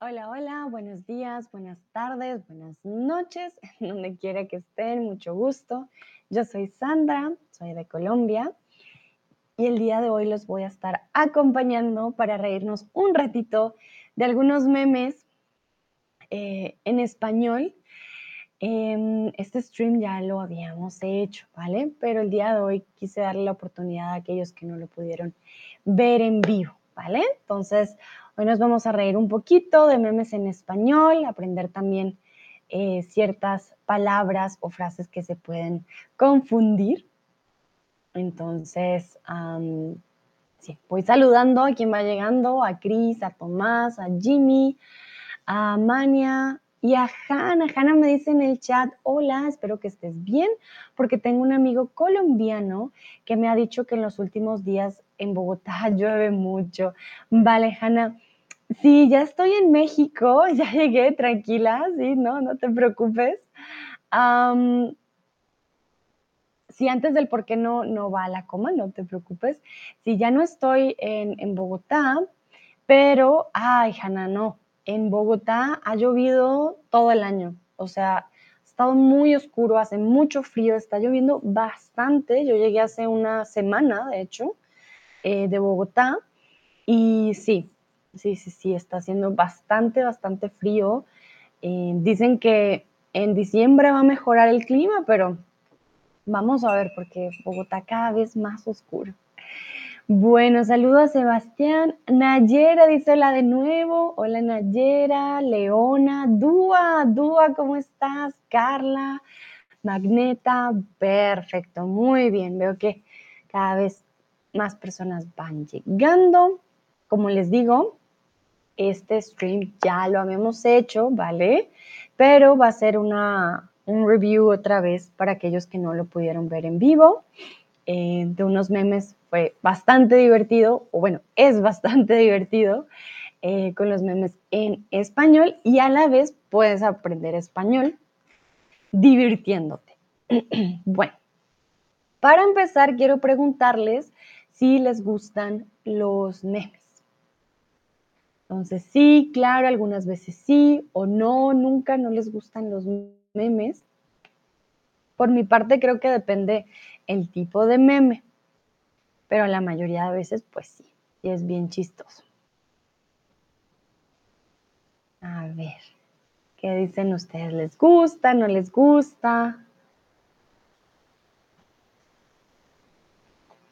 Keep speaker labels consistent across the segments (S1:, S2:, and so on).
S1: Hola, hola, buenos días, buenas tardes, buenas noches, donde quiera que estén, mucho gusto. Yo soy Sandra, soy de Colombia y el día de hoy los voy a estar acompañando para reírnos un ratito de algunos memes eh, en español. Em, este stream ya lo habíamos hecho, ¿vale? Pero el día de hoy quise darle la oportunidad a aquellos que no lo pudieron ver en vivo, ¿vale? Entonces, Hoy nos vamos a reír un poquito de memes en español, aprender también eh, ciertas palabras o frases que se pueden confundir. Entonces, sí, voy saludando a quien va llegando, a Cris, a Tomás, a Jimmy, a Mania, y a Hanna, Hanna me dice en el chat, hola, espero que estés bien, porque tengo un amigo colombiano que me ha dicho que en los últimos días en Bogotá llueve mucho. Vale, Hanna, Sí, ya estoy en México, ya llegué, tranquila, sí, no, no te preocupes. sí, antes del por qué no, no va a la coma, no te preocupes. Sí, ya no estoy en, Bogotá, pero, ay, Hanna, no, en Bogotá ha llovido todo el año, o sea, ha estado muy oscuro, hace mucho frío, está lloviendo bastante. Yo llegué hace una semana, de hecho, eh, de Bogotá, y sí, sí, sí, sí, está haciendo bastante, bastante frío. Eh, dicen que en diciembre va a mejorar el clima, pero vamos a ver porque Bogotá cada vez más oscuro. Bueno, saludos a Sebastián. Nayera dice hola de nuevo. Hola Nayera, Leona, Dúa, Dúa, ¿cómo estás? Carla, Magneta, perfecto, muy bien. Veo que cada vez más personas van llegando. Como les digo, este stream ya lo habíamos hecho, ¿vale? Pero va a ser una, un review otra vez para aquellos que no lo pudieron ver en vivo. Eh, de unos memes fue bastante divertido, o bueno, es bastante divertido eh, con los memes en español y a la vez puedes aprender español divirtiéndote. bueno, para empezar quiero preguntarles si les gustan los memes. Entonces, sí, claro, algunas veces sí o no, nunca no les gustan los memes. Por mi parte, creo que depende el tipo de meme, pero la mayoría de veces, pues sí, y es bien chistoso. A ver, ¿qué dicen ustedes? ¿Les gusta? ¿No les gusta?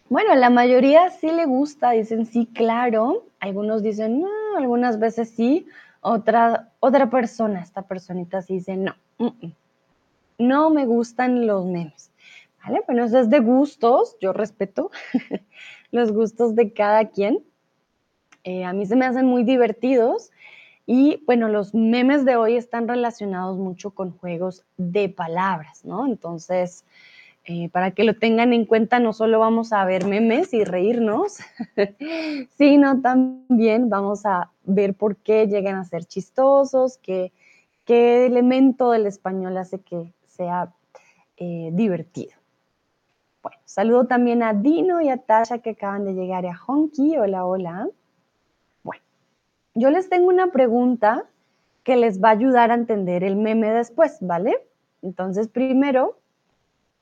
S1: Bueno, la mayoría sí le gusta, dicen sí, claro. Algunos dicen no, algunas veces sí. Otra, otra persona, esta personita sí dice no, no me gustan los memes. ¿Vale? Bueno, eso es de gustos, yo respeto los gustos de cada quien. Eh, a mí se me hacen muy divertidos y bueno, los memes de hoy están relacionados mucho con juegos de palabras, ¿no? Entonces, eh, para que lo tengan en cuenta, no solo vamos a ver memes y reírnos, sino también vamos a ver por qué llegan a ser chistosos, qué, qué elemento del español hace que sea eh, divertido. Bueno, saludo también a Dino y a Tasha que acaban de llegar y a Honky. Hola, hola. Bueno, yo les tengo una pregunta que les va a ayudar a entender el meme después, ¿vale? Entonces, primero,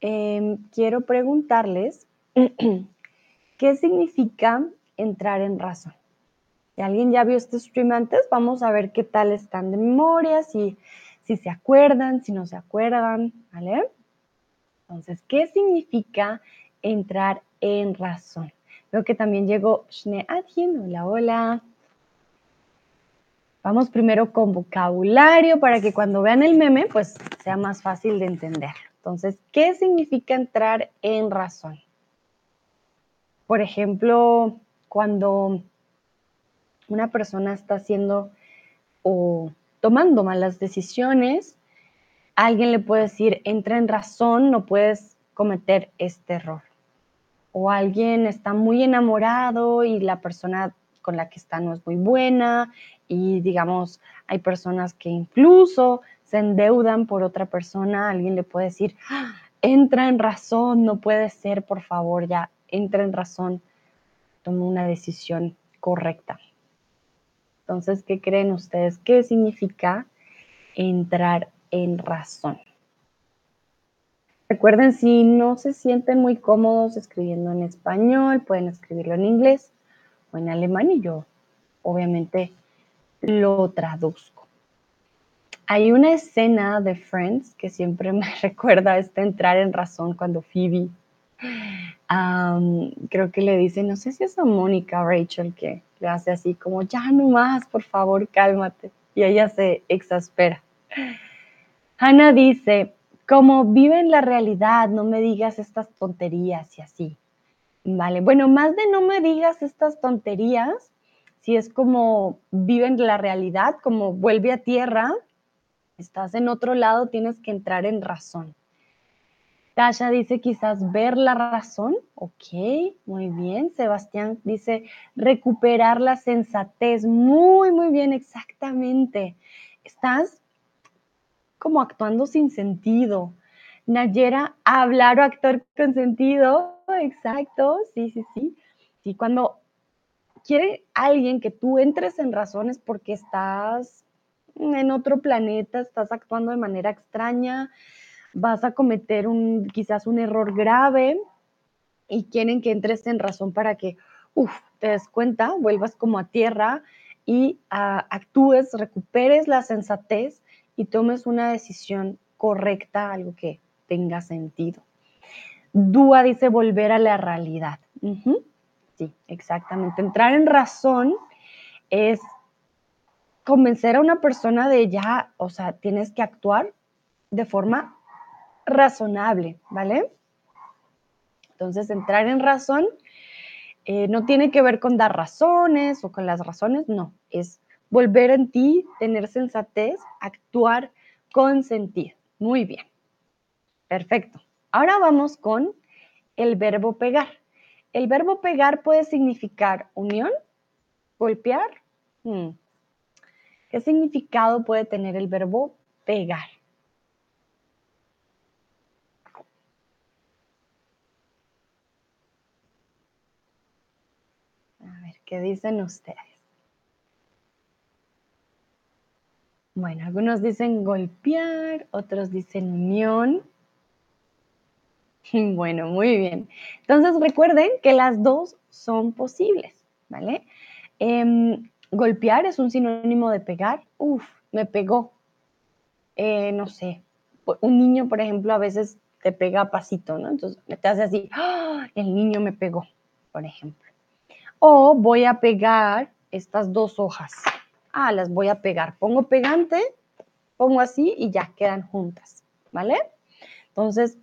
S1: Em, quiero preguntarles qué significa entrar en razón. Alguien ya vio este stream antes, vamos a ver qué tal están de memoria, si, si se acuerdan, si no se acuerdan, ¿vale? Entonces, ¿qué significa entrar en razón? Veo que también llegó Shne Adhin. Hola, hola. Vamos primero con vocabulario para que cuando vean el meme, pues sea más fácil de entenderlo. Entonces, ¿qué significa entrar en razón? Por ejemplo, cuando una persona está haciendo o tomando malas decisiones, alguien le puede decir, entra en razón, no puedes cometer este error. O alguien está muy enamorado y la persona con la que está no es muy buena y digamos, hay personas que incluso se endeudan por otra persona, alguien le puede decir, ¡Ah! entra en razón, no puede ser, por favor, ya, entra en razón, toma una decisión correcta. Entonces, ¿qué creen ustedes? ¿Qué significa entrar en razón? Recuerden, si no se sienten muy cómodos escribiendo en español, pueden escribirlo en inglés o en alemán y yo obviamente lo traduzco. Hay una escena de Friends que siempre me recuerda este entrar en razón cuando Phoebe creo que le dice, no sé si es a Mónica Rachel que le hace así como, ya no más, por favor, cálmate. Y ella se exaspera. Hannah dice, como vive en la realidad, no me digas estas tonterías y así. Vale, bueno, más de no me digas estas tonterías, si es como vive en la realidad, como vuelve a tierra, estás en otro lado, tienes que entrar en razón. Tasha dice quizás ver la razón. Ok, muy bien. Sebastián dice recuperar la sensatez. Muy, muy bien, exactamente. Estás como actuando sin sentido. Nayera, hablar o actuar con sentido. Exacto, sí, sí, sí. Y cuando quiere alguien que tú entres en razones porque estás en otro planeta, estás actuando de manera extraña, vas a cometer un, quizás un error grave y quieren que entres en razón para que, uff, te des cuenta, vuelvas como a tierra y ah, actúes, recuperes la sensatez y tomes una decisión correcta, algo que tenga sentido. Dúa dice volver a la realidad. Sí, exactamente. Entrar en razón es convencer a una persona de ya, o sea, tienes que actuar de forma razonable, ¿vale? Entonces, entrar en razón eh, no tiene que ver con dar razones o con las razones, no, es volver en ti, tener sensatez, actuar con sentido. Muy bien, perfecto. Ahora vamos con el verbo pegar. El verbo pegar puede significar unión, golpear. Hmm. ¿Qué significado puede tener el verbo pegar? ¿Qué dicen ustedes? Bueno, algunos dicen golpear, otros dicen unión. Bueno, muy bien. Entonces recuerden que las dos son posibles, ¿vale? Em, golpear es un sinónimo de pegar. Uf, me pegó. Eh, no sé, un niño, por ejemplo, a veces te pega pasito, ¿no? Entonces te hace así, ¡Ah! el niño me pegó, por ejemplo. O voy a pegar estas dos hojas. Ah, las voy a pegar. Pongo pegante, pongo así y ya quedan juntas, ¿vale? Entonces,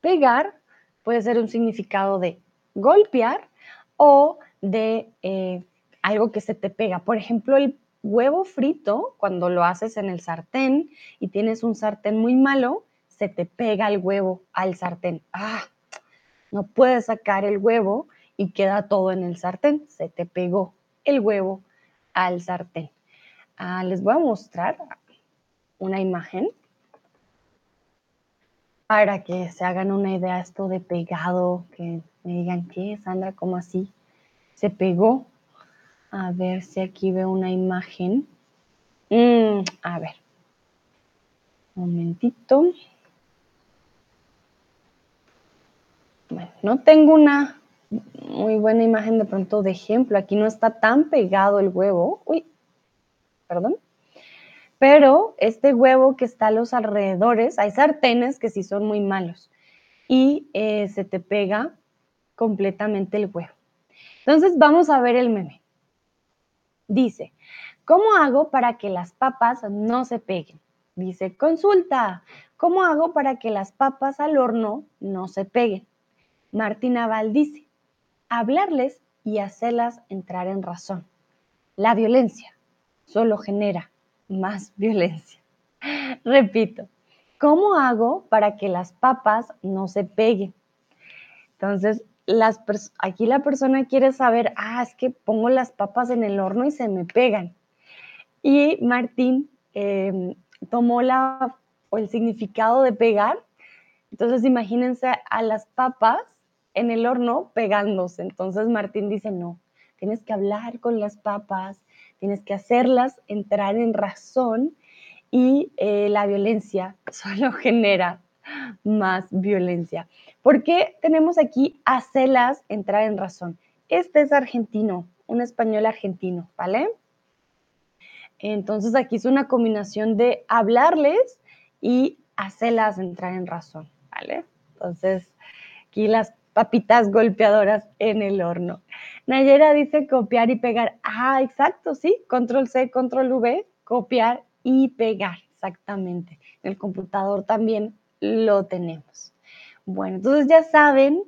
S1: pegar puede ser un significado de golpear o de eh, algo que se te pega. Por ejemplo, el huevo frito, cuando lo haces en el sartén y tienes un sartén muy malo, se te pega el huevo al sartén. Ah, no puedes sacar el huevo y queda todo en el sartén. Se te pegó el huevo al sartén. Ah, les voy a mostrar una imagen para que se hagan una idea esto de pegado, que me digan qué, Sandra, ¿cómo así? Se pegó. A ver si aquí veo una imagen. Mm, a ver. Un momentito. Bueno, no tengo una muy buena imagen de pronto de ejemplo. Aquí no está tan pegado el huevo. Uy, perdón. Pero este huevo que está a los alrededores, hay sartenes que sí son muy malos y eh, se te pega completamente el huevo. Entonces vamos a ver el meme. Dice, ¿cómo hago para que las papas no se peguen? Dice, consulta, ¿cómo hago para que las papas al horno no se peguen? Martina Val dice, hablarles y hacerlas entrar en razón. La violencia solo genera más violencia. Repito, ¿cómo hago para que las papas no se peguen? Entonces, aquí la persona quiere saber, ah, es que pongo las papas en el horno y se me pegan. Y Martín em, tomó la, o el significado de pegar. Entonces, imagínense a las papas en el horno pegándose. Entonces Martín dice, no, tienes que hablar con las papas, tienes que hacerlas entrar en razón y eh, la violencia solo genera más violencia. ¿Por qué tenemos aquí hacerlas entrar en razón? Este es argentino, un español argentino, ¿vale? Entonces aquí es una combinación de hablarles y hacerlas entrar en razón, ¿vale? Entonces, aquí las papitas golpeadoras en el horno. Nayera dice copiar y pegar. Ah, exacto, sí. Control C, control V, copiar y pegar, exactamente. En el computador también lo tenemos. Bueno, entonces ya saben,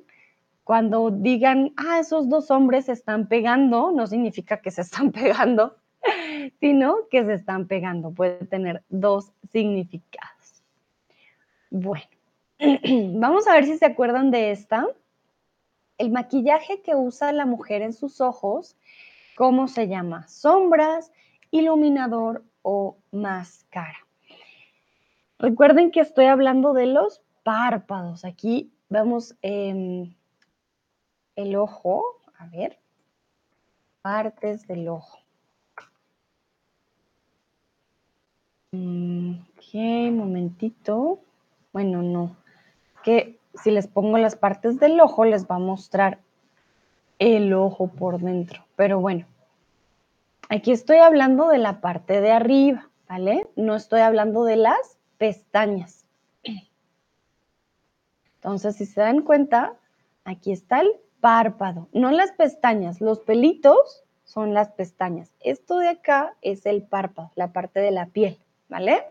S1: cuando digan, ah, esos dos hombres se están pegando, no significa que se están pegando, sino que se están pegando. Puede tener dos significados. Bueno, vamos a ver si se acuerdan de esta. El maquillaje que usa la mujer en sus ojos, ¿cómo se llama? Sombras, iluminador o máscara. Recuerden que estoy hablando de los párpados. Aquí vemos em, el ojo. A ver. Partes del ojo. Mm, ok, momentito. Bueno, no. Que si les pongo las partes del ojo, les va a mostrar el ojo por dentro. Pero bueno, aquí estoy hablando de la parte de arriba, ¿vale? No estoy hablando de las pestañas. Entonces, si se dan cuenta, aquí está el párpado, no las pestañas, los pelitos son las pestañas. Esto de acá es el párpado, la parte de la piel, ¿vale?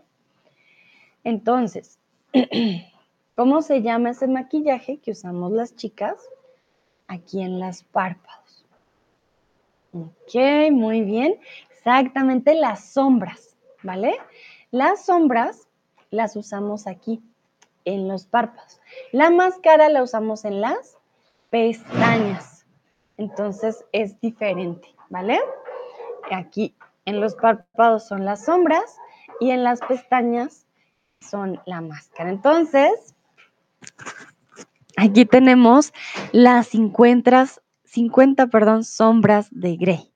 S1: Entonces, ¿Cómo se llama ese maquillaje que usamos las chicas aquí en las párpados? Ok, muy bien. Exactamente las sombras, ¿vale? Las sombras las usamos aquí en los párpados. La máscara la usamos en las pestañas. Entonces es diferente, ¿vale? Aquí en los párpados son las sombras y en las pestañas son la máscara. Entonces, Aquí tenemos las 50, 50 perdón, sombras de Grey.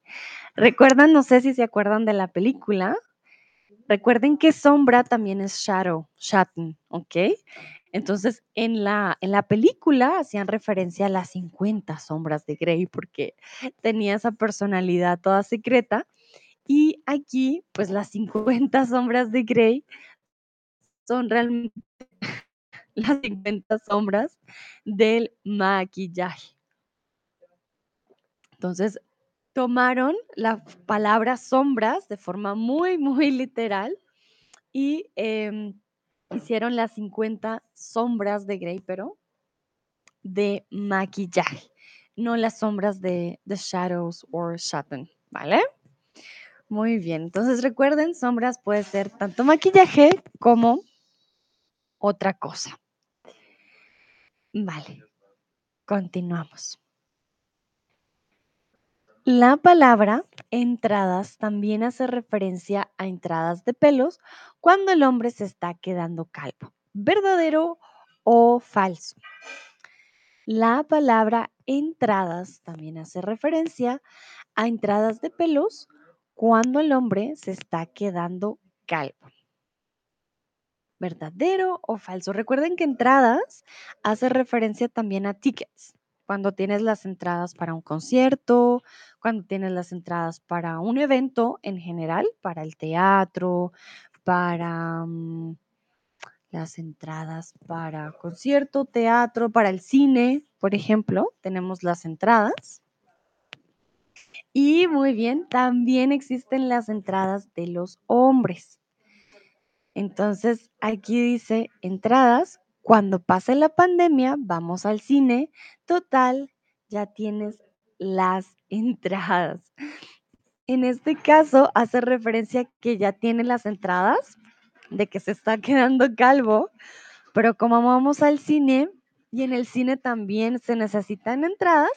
S1: Recuerdan, no sé si se acuerdan de la película. Recuerden que sombra también es shadow, shadow, ¿ok? Entonces, en la, en la película hacían referencia a las 50 sombras de Grey porque tenía esa personalidad toda secreta. Y aquí, pues las 50 sombras de Grey son realmente las 50 sombras del maquillaje. Entonces, tomaron la palabra sombras de forma muy, muy literal y em, hicieron las 50 sombras de Grey, pero de maquillaje, no las sombras de The Shadows or Shadow, ¿vale? Muy bien, entonces recuerden, sombras puede ser tanto maquillaje como otra cosa. Vale, continuamos. La palabra entradas también hace referencia a entradas de pelos cuando el hombre se está quedando calvo. ¿Verdadero o falso? La palabra entradas también hace referencia a entradas de pelos cuando el hombre se está quedando calvo. ¿Verdadero o falso? Recuerden que entradas hace referencia también a tickets. Cuando tienes las entradas para un concierto, cuando tienes las entradas para un evento en general, para el teatro, para mm, las entradas para concierto, teatro, para el cine, por ejemplo, tenemos las entradas. Y muy bien, también existen las entradas de los hombres. Entonces, aquí dice entradas, cuando pase la pandemia, vamos al cine, total, ya tienes las entradas. En este caso, hace referencia que ya tiene las entradas, de que se está quedando calvo, pero como vamos al cine y en el cine también se necesitan entradas,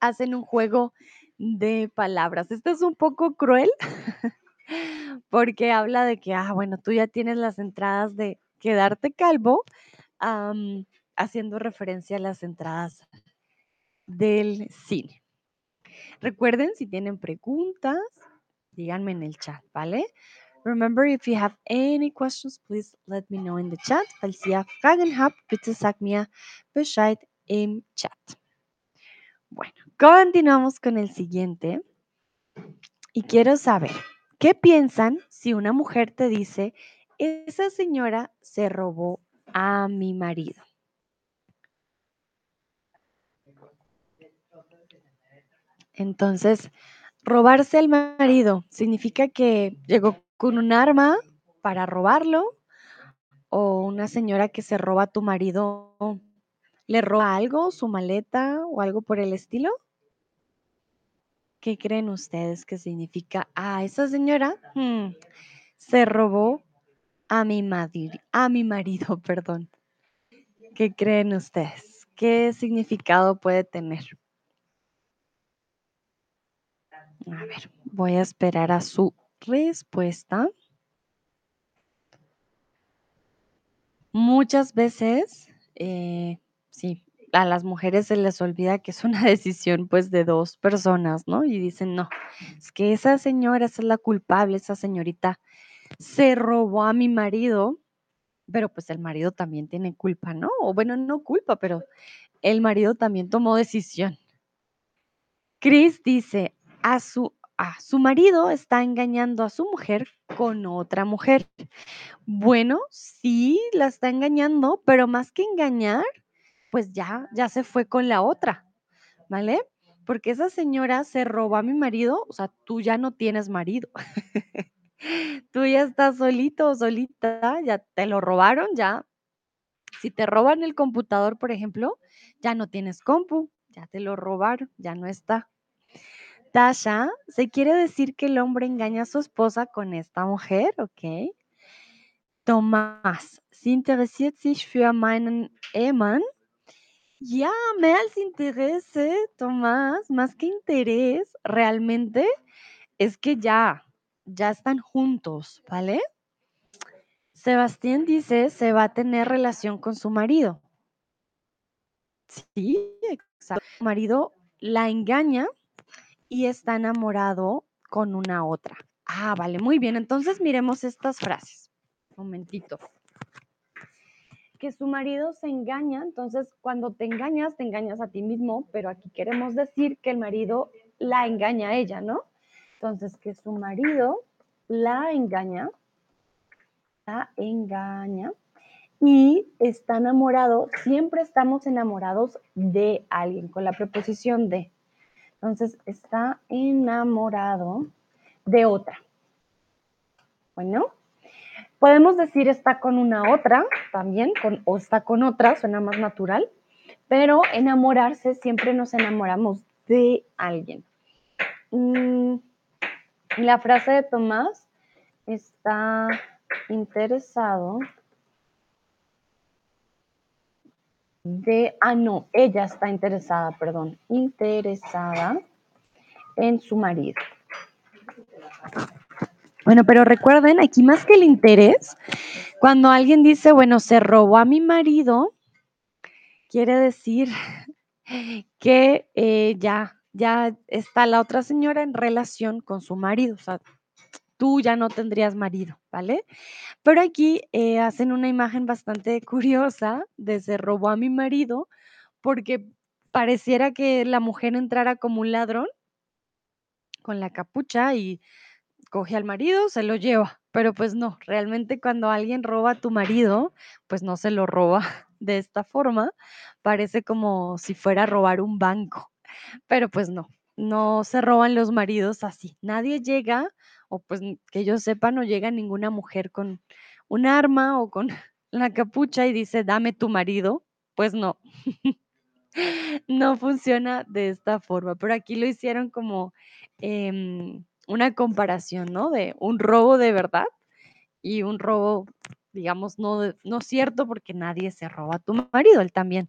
S1: hacen un juego de palabras. Esto es un poco cruel, porque habla de que, ah, bueno, tú ya tienes las entradas de quedarte calvo, haciendo referencia a las entradas del cine. Recuerden, si tienen preguntas, díganme en el chat, ¿vale? Remember, if you have any questions, please let me know in the chat. Falls ihr Fragen habt, bitte sagt mir Bescheid im Chat. Bueno, continuamos con el siguiente. Y quiero saber, ¿qué piensan si una mujer te dice, esa señora se robó a mi marido? Entonces, robarse al marido significa que llegó con un arma para robarlo o una señora que se roba a tu marido le roba algo, su maleta o algo por el estilo. ¿Qué creen ustedes que significa? Ah, esa señora hmm, se robó a mi, a mi marido, perdón. ¿Qué creen ustedes? ¿Qué significado puede tener? A ver, voy a esperar a su respuesta. Muchas veces, eh, sí, a las mujeres se les olvida que es una decisión pues de dos personas, ¿no? Y dicen, no, es que esa señora esa es la culpable, esa señorita se robó a mi marido, pero pues el marido también tiene culpa, ¿no? O bueno, no culpa, pero el marido también tomó decisión. Chris dice, a su, a su marido está engañando a su mujer con otra mujer. Bueno, sí, la está engañando, pero más que engañar, pues ya, ya se fue con la otra, ¿vale? Porque esa señora se robó a mi marido, o sea, tú ya no tienes marido. tú ya estás solito solita, ya te lo robaron, ya. Si te roban el computador, por ejemplo, ya no tienes compu, ya te lo robaron, ya no está. Tasha, se quiere decir que el hombre engaña a su esposa con esta mujer, ¿ok? Tomás, ¿se interessiert sich für meinen? Ya, mehr als interese, Tomás, más que interés, realmente es que ya, ya están juntos, ¿vale? Sebastián dice, se va a tener relación con su marido. Sí, exacto. Su marido la engaña y está enamorado con una otra. Ah, vale, muy bien. Entonces miremos estas frases. momentito. Que su marido se engaña, entonces cuando te engañas, te engañas a ti mismo, pero aquí queremos decir que el marido la engaña a ella, ¿no? Entonces, que su marido la engaña, la engaña y está enamorado, siempre estamos enamorados de alguien con la preposición de. Entonces, está enamorado de otra. Bueno, podemos decir está con una otra también, con, o está con otra, suena más natural, pero enamorarse siempre nos enamoramos de alguien. Mm, la frase de Tomás está interesado de, ah, no, ella está interesada, perdón, interesada en su marido. Bueno, pero recuerden, aquí más que el interés, cuando alguien dice, bueno, se robó a mi marido, quiere decir que eh, ya, ya está la otra señora en relación con su marido, o sea, tú ya no tendrías marido, ¿vale? Pero aquí eh, hacen una imagen bastante curiosa de se robó a mi marido, porque pareciera que la mujer entrara como un ladrón con la capucha y coge al marido, se lo lleva, pero pues no, realmente cuando alguien roba a tu marido, pues no se lo roba de esta forma, parece como si fuera a robar un banco, pero pues no, no se roban los maridos así, nadie llega, o pues que yo sepa, no llega ninguna mujer con un arma o con la capucha y dice, dame tu marido, pues no. no funciona de esta forma, pero aquí lo hicieron como em, una comparación, ¿no? De un robo de verdad y un robo, digamos, no, no cierto porque nadie se roba a tu marido, él también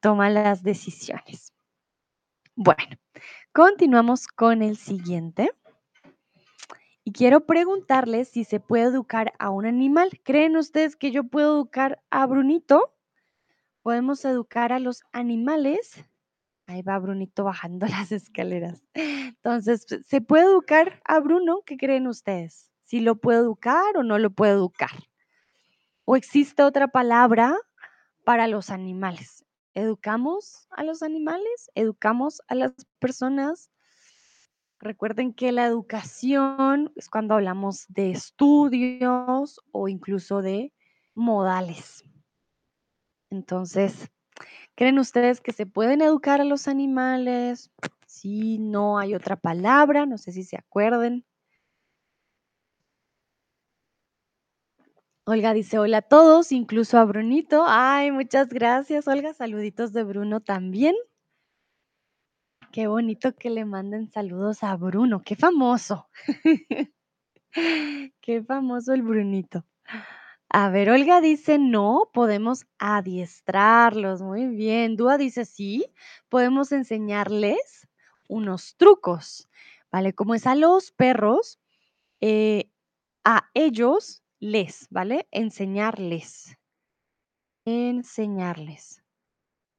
S1: toma las decisiones. Bueno, continuamos con el siguiente. Y quiero preguntarles si se puede educar a un animal. ¿Creen ustedes que yo puedo educar a Brunito? ¿Podemos educar a los animales? Ahí va Brunito bajando las escaleras. Entonces, ¿se puede educar a Bruno? ¿Qué creen ustedes? ¿Si lo puedo educar o no lo puedo educar? ¿O existe otra palabra para los animales? ¿Educamos a los animales? ¿Educamos a las personas? Recuerden que la educación es cuando hablamos de estudios o incluso de modales. Entonces, ¿creen ustedes que se pueden educar a los animales? Si no hay otra palabra, no sé si se acuerden. Olga dice hola a todos, incluso a Brunito. Ay, muchas gracias, Olga. Saluditos de Bruno también. Qué bonito que le manden saludos a Bruno. Qué famoso. Qué famoso el Brunito. A ver, Olga dice no, podemos adiestrarlos. Muy bien. Dúa dice sí, podemos enseñarles unos trucos. ¿Vale? Como es a los perros, eh, a ellos les, ¿vale? Enseñarles. Enseñarles.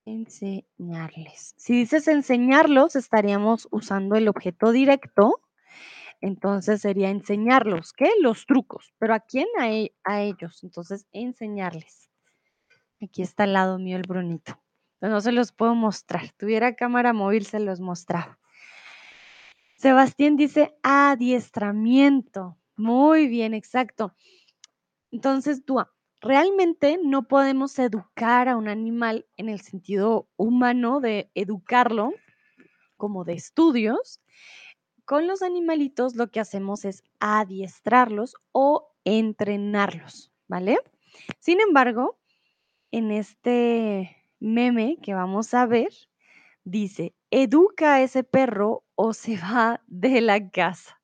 S1: Enseñarles. Si dices enseñarlos, estaríamos usando el objeto directo. Entonces sería enseñarlos, ¿qué? Los trucos. ¿Pero a quién? A, e, a ellos. Entonces, enseñarles. Aquí está al lado mío el Brunito. no se los puedo mostrar. Tuviera cámara móvil, se los mostraba. Sebastián dice adiestramiento. Muy bien, exacto. Entonces, tú, realmente no podemos educar a un animal en el sentido humano de educarlo, como de estudios. Con los animalitos lo que hacemos es adiestrarlos o entrenarlos, ¿vale? Sin embargo, en este meme que vamos a ver, dice, educa a ese perro o se va de la casa.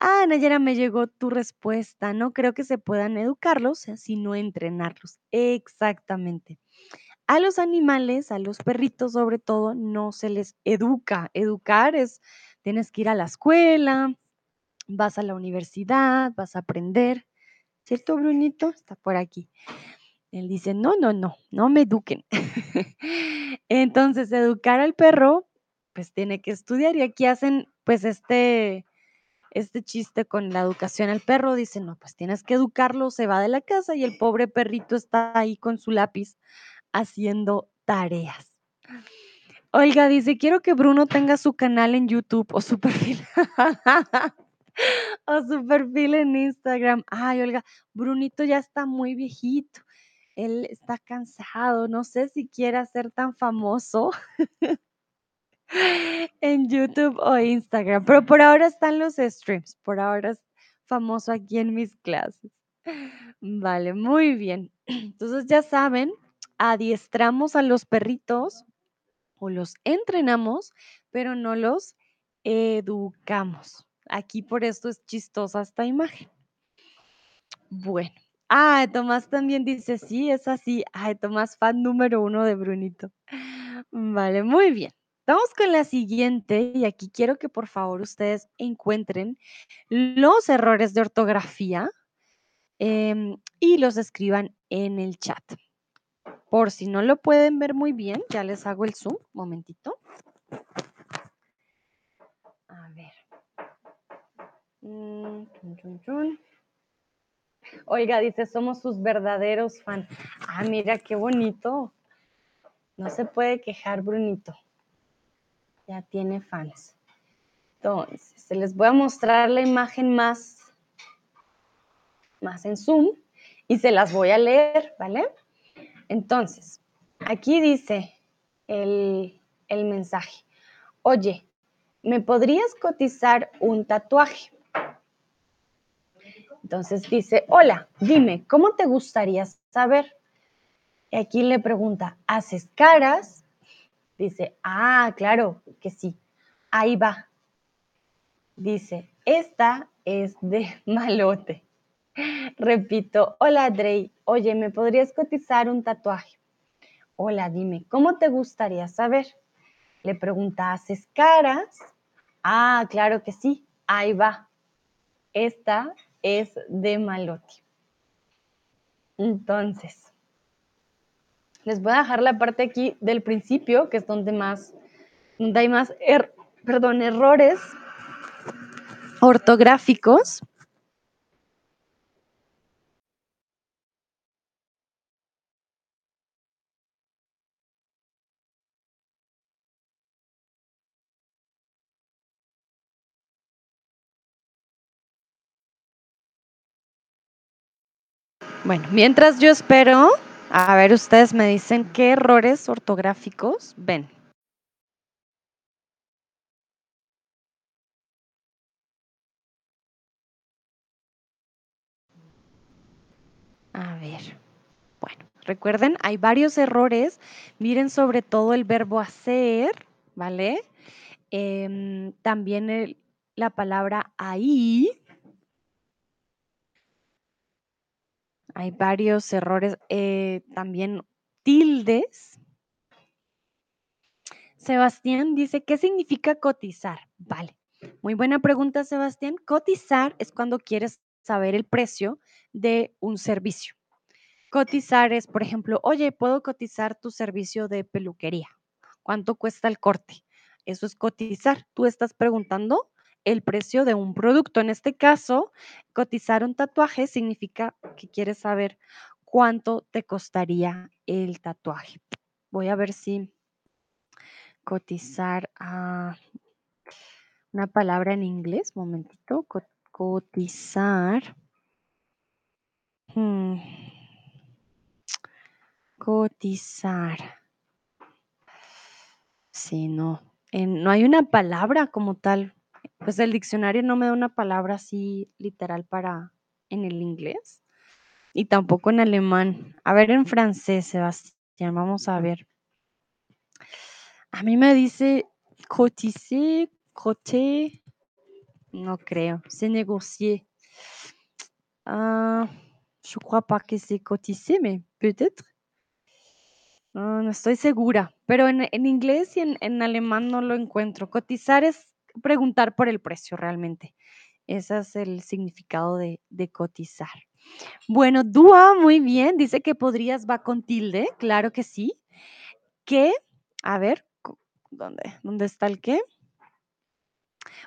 S1: Ah, Nayera, me llegó tu respuesta. No creo que se puedan educarlos, eh, sino entrenarlos. Exactamente. A los animales, a los perritos sobre todo, no se les educa. Educar es, tienes que ir a la escuela, vas a la universidad, vas a aprender. ¿Cierto, Brunito? Está por aquí. Él dice, no, no, no, no me eduquen. Entonces, educar al perro, pues tiene que estudiar y aquí hacen pues este este chiste con la educación al perro, dice, no, pues tienes que educarlo, se va de la casa y el pobre perrito está ahí con su lápiz haciendo tareas. Olga dice, quiero que Bruno tenga su canal en YouTube o su perfil. o su perfil en Instagram. Ay, Olga, Brunito ya está muy viejito. Él está cansado. No sé si quiere ser tan famoso. En YouTube o Instagram, pero por ahora están los streams, por ahora es famoso aquí en mis clases. Vale, muy bien. Entonces ya saben, adiestramos a los perritos o los entrenamos, pero no los educamos. Aquí por esto es chistosa esta imagen. Bueno. Ah, Tomás también dice, sí, es así. Ay, Tomás, fan número uno de Brunito. Vale, muy bien. Vamos con la siguiente y aquí quiero que por favor ustedes encuentren los errores de ortografía em, y los escriban en el chat. Por si no lo pueden ver muy bien, ya les hago el zoom, momentito. A ver. Mm, Oiga, dice, somos sus verdaderos fans. Ah, mira, qué bonito. No se puede quejar, Brunito ya tiene fans. Entonces, se les voy a mostrar la imagen más, más en zoom y se las voy a leer, ¿vale? Entonces, aquí dice el, el mensaje. Oye, ¿me podrías cotizar un tatuaje? Entonces dice, hola, dime, ¿cómo te gustaría saber? Y aquí le pregunta, ¿haces caras? Dice, ah, claro que sí, ahí va. Dice, esta es de malote. Repito, hola Drey, oye, ¿me podrías cotizar un tatuaje? Hola, dime, ¿cómo te gustaría saber? Le pregunta, ¿haces caras? Ah, claro que sí, ahí va. Esta es de malote. Entonces, Les voy a dejar la parte aquí del principio, que es donde más, donde hay más, er, perdón, errores ortográficos. Bueno, mientras yo espero, a ver, ustedes me dicen qué errores ortográficos ven. A ver, bueno, recuerden, hay varios errores. Miren sobre todo el verbo hacer, ¿vale? Em, también la palabra ahí. Hay varios errores. Eh, también tildes. Sebastián dice, ¿qué significa cotizar? Vale, muy buena pregunta, Sebastián. Cotizar es cuando quieres saber el precio de un servicio. Cotizar es, por ejemplo, oye, ¿puedo cotizar tu servicio de peluquería? ¿Cuánto cuesta el corte? Eso es cotizar. Tú estás preguntando el precio de un producto. En este caso, cotizar un tatuaje significa que quieres saber cuánto te costaría el tatuaje. Voy a ver si cotizar a una palabra en inglés, momentito, cotizar. Hmm. Cotizar. Sí, no. no hay una palabra como tal. Pues el diccionario no me da una palabra así literal para en el inglés y tampoco en alemán. A ver en francés, Sebastián, vamos a ver. A mí me dice cotiser, coté. No creo. Se négocier. Ah, je crois pas que c'est cotiser, mais peut-être. No, estoy segura, pero en, inglés y en, alemán no lo encuentro. Cotizar es preguntar por el precio realmente. Ese es el significado de, cotizar. Bueno, Dua, muy bien. Dice que podrías va con tilde. Claro que sí. ¿Qué? A ver, ¿dónde, ¿dónde está el qué?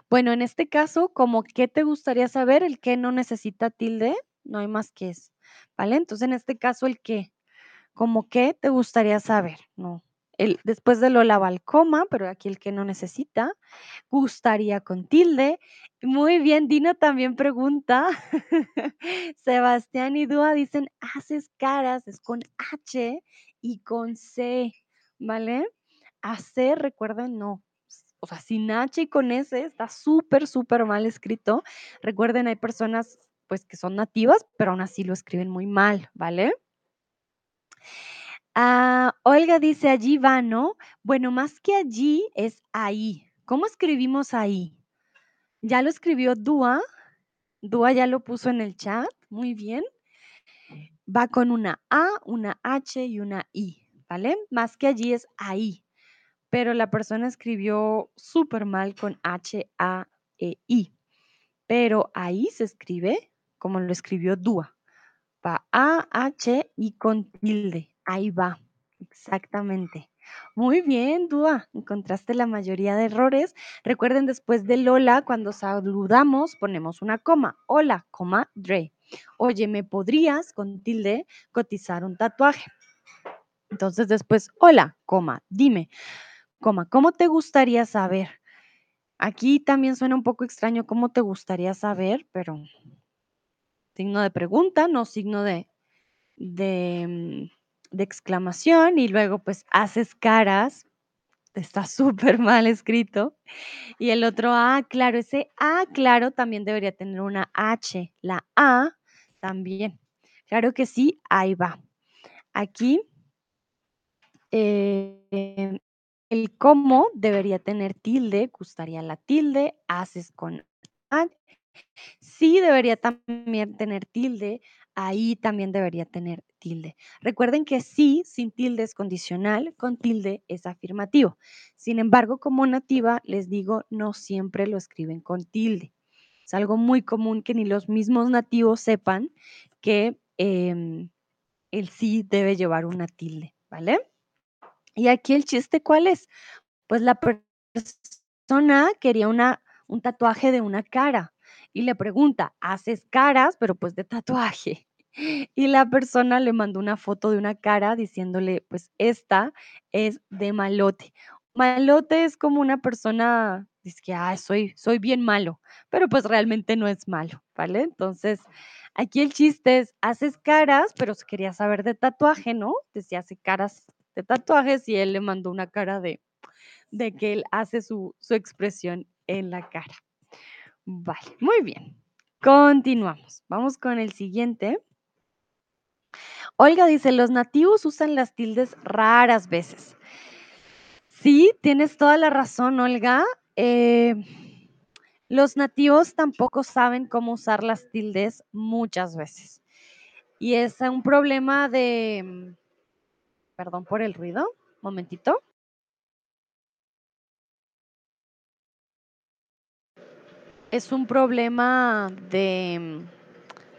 S1: Bueno, en este caso, como qué te gustaría saber, el qué no necesita tilde, no hay más que es. ¿Vale? Entonces, en este caso, el qué ¿Cómo qué te gustaría saber? No. Después de lo lava el coma, pero aquí el que no necesita. Gustaría con tilde. Muy bien, Dino también pregunta. Sebastián y Dúa dicen, haces caras, es con H y con C, ¿vale? Hacer, recuerden, no. O sea, sin H y con S está súper, súper mal escrito. Recuerden, hay personas pues que son nativas, pero aún así lo escriben muy mal, ¿vale? Ah, Olga dice, allí va, ¿no? Bueno, más que allí es ahí. ¿Cómo escribimos ahí? Ya lo escribió Dua. Dua ya lo puso en el chat. Muy bien. Va con una A, una H y una I, ¿vale? Más que allí es ahí. Pero la persona escribió súper mal con H, A, E, I. Pero ahí se escribe como lo escribió Dua. Va A, H y con tilde. Ahí va, exactamente. Muy bien, Dúa, encontraste la mayoría de errores. Recuerden, después del hola, cuando saludamos, ponemos una coma. Hola, coma, Dre. Oye, ¿me podrías, con tilde, cotizar un tatuaje? Entonces después, hola, coma, dime, coma, ¿cómo te gustaría saber? Aquí también suena un poco extraño cómo te gustaría saber, pero signo de pregunta, no signo de, de, mm, de exclamación y luego pues haces caras, está súper mal escrito. Y el otro A, claro, ese A, claro, también debería tener una H. La A también. Claro que sí, ahí va. Aquí eh, el cómo debería tener tilde, gustaría la tilde, haces con A. Sí debería también tener tilde, ahí también debería tener tilde. Recuerden que sí, sin tilde es condicional, con tilde es afirmativo. Sin embargo, como nativa, les digo, no siempre lo escriben con tilde. Es algo muy común que ni los mismos nativos sepan que em, el sí debe llevar una tilde, ¿vale? Y aquí el chiste, ¿cuál es? Pues la persona quería una, un tatuaje de una cara y le pregunta, ¿haces caras? Pero pues de tatuaje. Y la persona le mandó una foto de una cara diciéndole, pues esta es de malote. Malote es como una persona, dice que, ah, soy, soy bien malo, pero pues realmente no es malo, ¿vale? Entonces, aquí el chiste es, haces caras, pero quería saber de tatuaje, ¿no? Decía, hace caras de tatuajes y él le mandó una cara de, de que él hace su, su expresión en la cara. Vale, muy bien. Continuamos. Vamos con el siguiente. Olga dice, los nativos usan las tildes raras veces. Sí, tienes toda la razón, Olga. Eh, los nativos tampoco saben cómo usar las tildes muchas veces. Y es un problema de... Perdón por el ruido. Momentito. Es un problema de,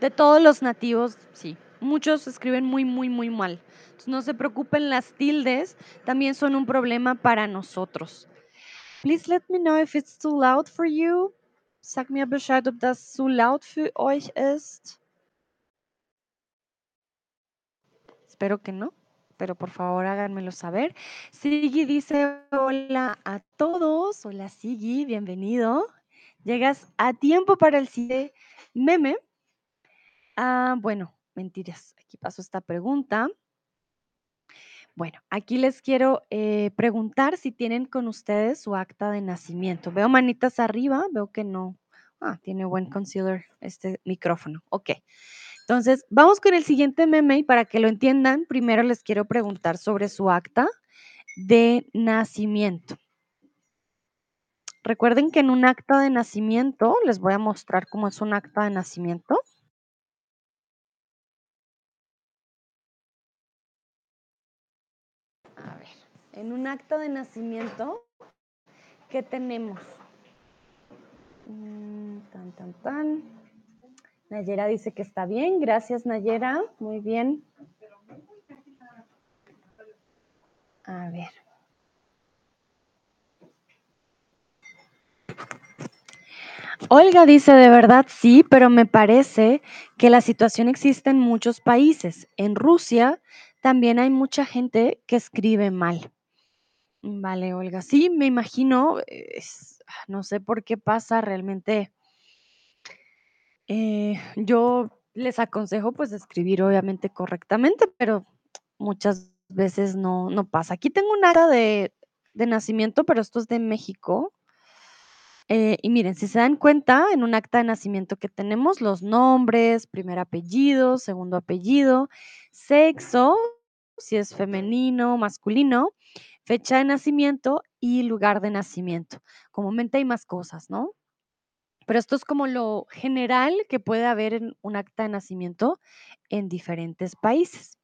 S1: de todos los nativos, sí. Muchos escriben muy, muy, muy mal. No se preocupen, las tildes también son un problema para nosotros. Please let me know if it's too loud for you. Sag mir Bescheid, ob das zu laut für euch ist. Espero que no, pero por favor háganmelo saber. Sigi dice hola a todos. Hola Sigi, bienvenido. Llegas a tiempo para el siguiente meme. Ah, bueno, mentiras. Aquí paso esta pregunta. Bueno, aquí les quiero eh, preguntar si tienen con ustedes su acta de nacimiento. Veo manitas arriba, veo que no. Ah, tiene buen concealer este micrófono. Ok. Entonces, vamos con el siguiente meme y para que lo entiendan, primero les quiero preguntar sobre su acta de nacimiento. Recuerden que en un acta de nacimiento, les voy a mostrar cómo es un acta de nacimiento. En un acta de nacimiento, ¿qué tenemos? Mm, tan, tan, tan. Nayera dice que está bien. Gracias, Nayera. Muy bien. A ver. Olga dice, de verdad sí, pero me parece que la situación existe en muchos países. En Rusia también hay mucha gente que escribe mal. Vale, Olga. Sí, me imagino, es- no sé por qué pasa realmente. Eh, yo les aconsejo pues escribir obviamente correctamente, pero muchas veces no, no pasa. Aquí tengo un acta de, de nacimiento, pero esto es de México. Eh, y miren, si se dan cuenta, en un acta de nacimiento que tenemos los nombres, primer apellido, segundo apellido, sexo, si es femenino, masculino, fecha de nacimiento y lugar de nacimiento. Comúnmente hay más cosas, ¿no? Pero esto es como lo general que puede haber en un acta de nacimiento en diferentes países.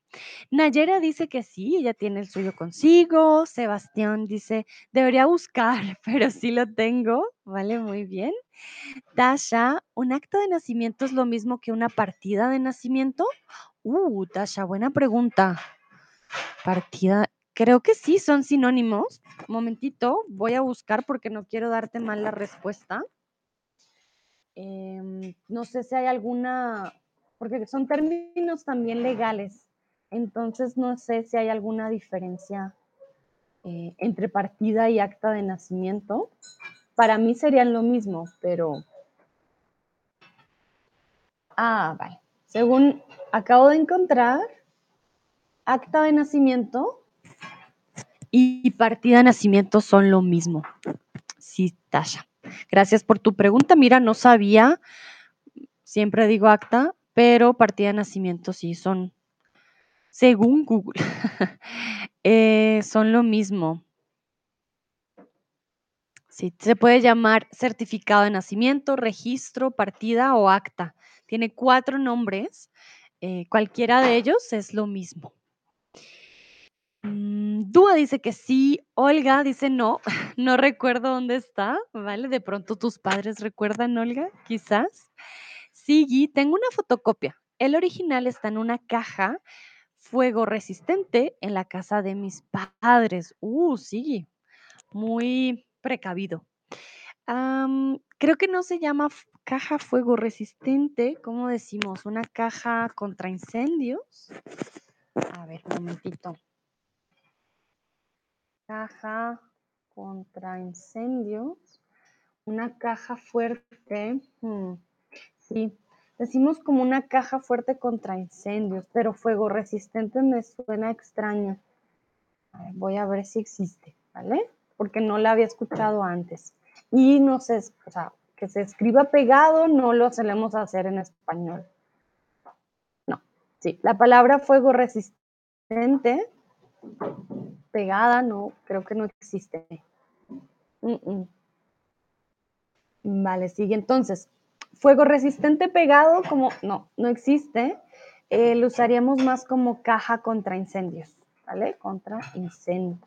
S1: Nayera dice que sí, ella tiene el suyo consigo. Sebastián dice, debería buscar, pero sí lo tengo. Vale, muy bien. Tasha, ¿un acta de nacimiento es lo mismo que una partida de nacimiento? Uh, Tasha, buena pregunta. Partida, creo que sí, son sinónimos. Momentito, voy a buscar porque no quiero darte mal la respuesta. Em, no sé si hay alguna, porque son términos también legales, entonces no sé si hay alguna diferencia eh, entre partida y acta de nacimiento. Para mí serían lo mismo, pero... Ah, vale. Según acabo de encontrar, acta de nacimiento y partida de nacimiento son lo mismo. Sí, Tasha. Gracias por tu pregunta. Mira, no sabía, siempre digo acta, pero partida de nacimiento sí son, según Google, eh, son lo mismo. Sí, se puede llamar certificado de nacimiento, registro, partida o acta. Tiene cuatro nombres. eh, cualquiera de ellos es lo mismo. Mm, Dúa dice que sí. Olga dice no. No recuerdo dónde está. ¿Vale? De pronto tus padres recuerdan, Olga, quizás. Sigui, tengo una fotocopia. El original está en una caja fuego resistente en la casa de mis padres. Uh, sí, muy precavido. Creo que no se llama caja fuego resistente, ¿cómo decimos? ¿Una caja contra incendios? A ver, un momentito. Caja contra incendios. Una caja fuerte. hmm, Sí, decimos como una caja fuerte contra incendios, pero fuego resistente me suena extraño. Voy a ver si existe, ¿vale? Porque no la había escuchado antes. Y no sé, o sea, que se escriba pegado no lo solemos hacer en español. No, sí, la palabra fuego resistente, pegada, no, creo que no existe. Vale, sigue entonces. Fuego resistente pegado, como no, no existe. Eh, lo usaríamos más como caja contra incendios, ¿vale? Contra incendios.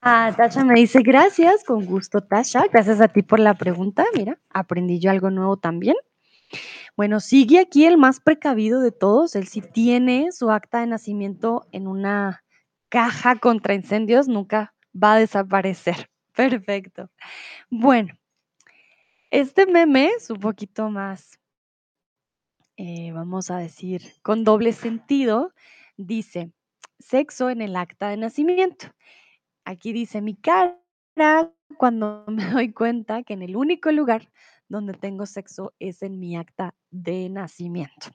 S1: Ah, Tasha me dice gracias, con gusto, Tasha. Gracias a ti por la pregunta. Mira, aprendí yo algo nuevo también. Bueno, sigue aquí el más precavido de todos. Él sí tiene su acta de nacimiento en una caja contra incendios, nunca va a desaparecer. Perfecto. Bueno, este meme es un poquito más, eh, vamos a decir, con doble sentido. Dice, sexo en el acta de nacimiento. Aquí dice mi cara cuando me doy cuenta que en el único lugar donde tengo sexo es en mi acta de nacimiento.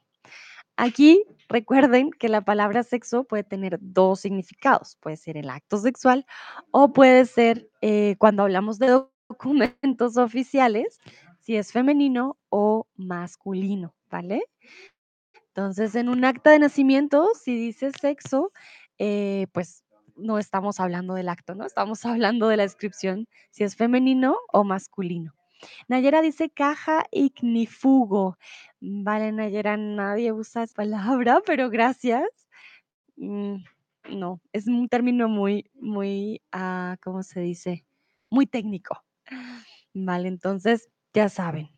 S1: Aquí recuerden que la palabra sexo puede tener dos significados. Puede ser el acto sexual o puede ser eh, cuando hablamos de documentos oficiales, si es femenino o masculino, ¿vale? Entonces, en un acta de nacimiento, si dice sexo, eh, pues no estamos hablando del acto, ¿no? Estamos hablando de la descripción, si es femenino o masculino. Nayera dice caja ignífugo. Vale, Nayera, nadie usa esa palabra, pero gracias. Mm, no, es un término muy, muy, ah, ¿cómo se dice? Muy técnico. Vale, entonces ya saben.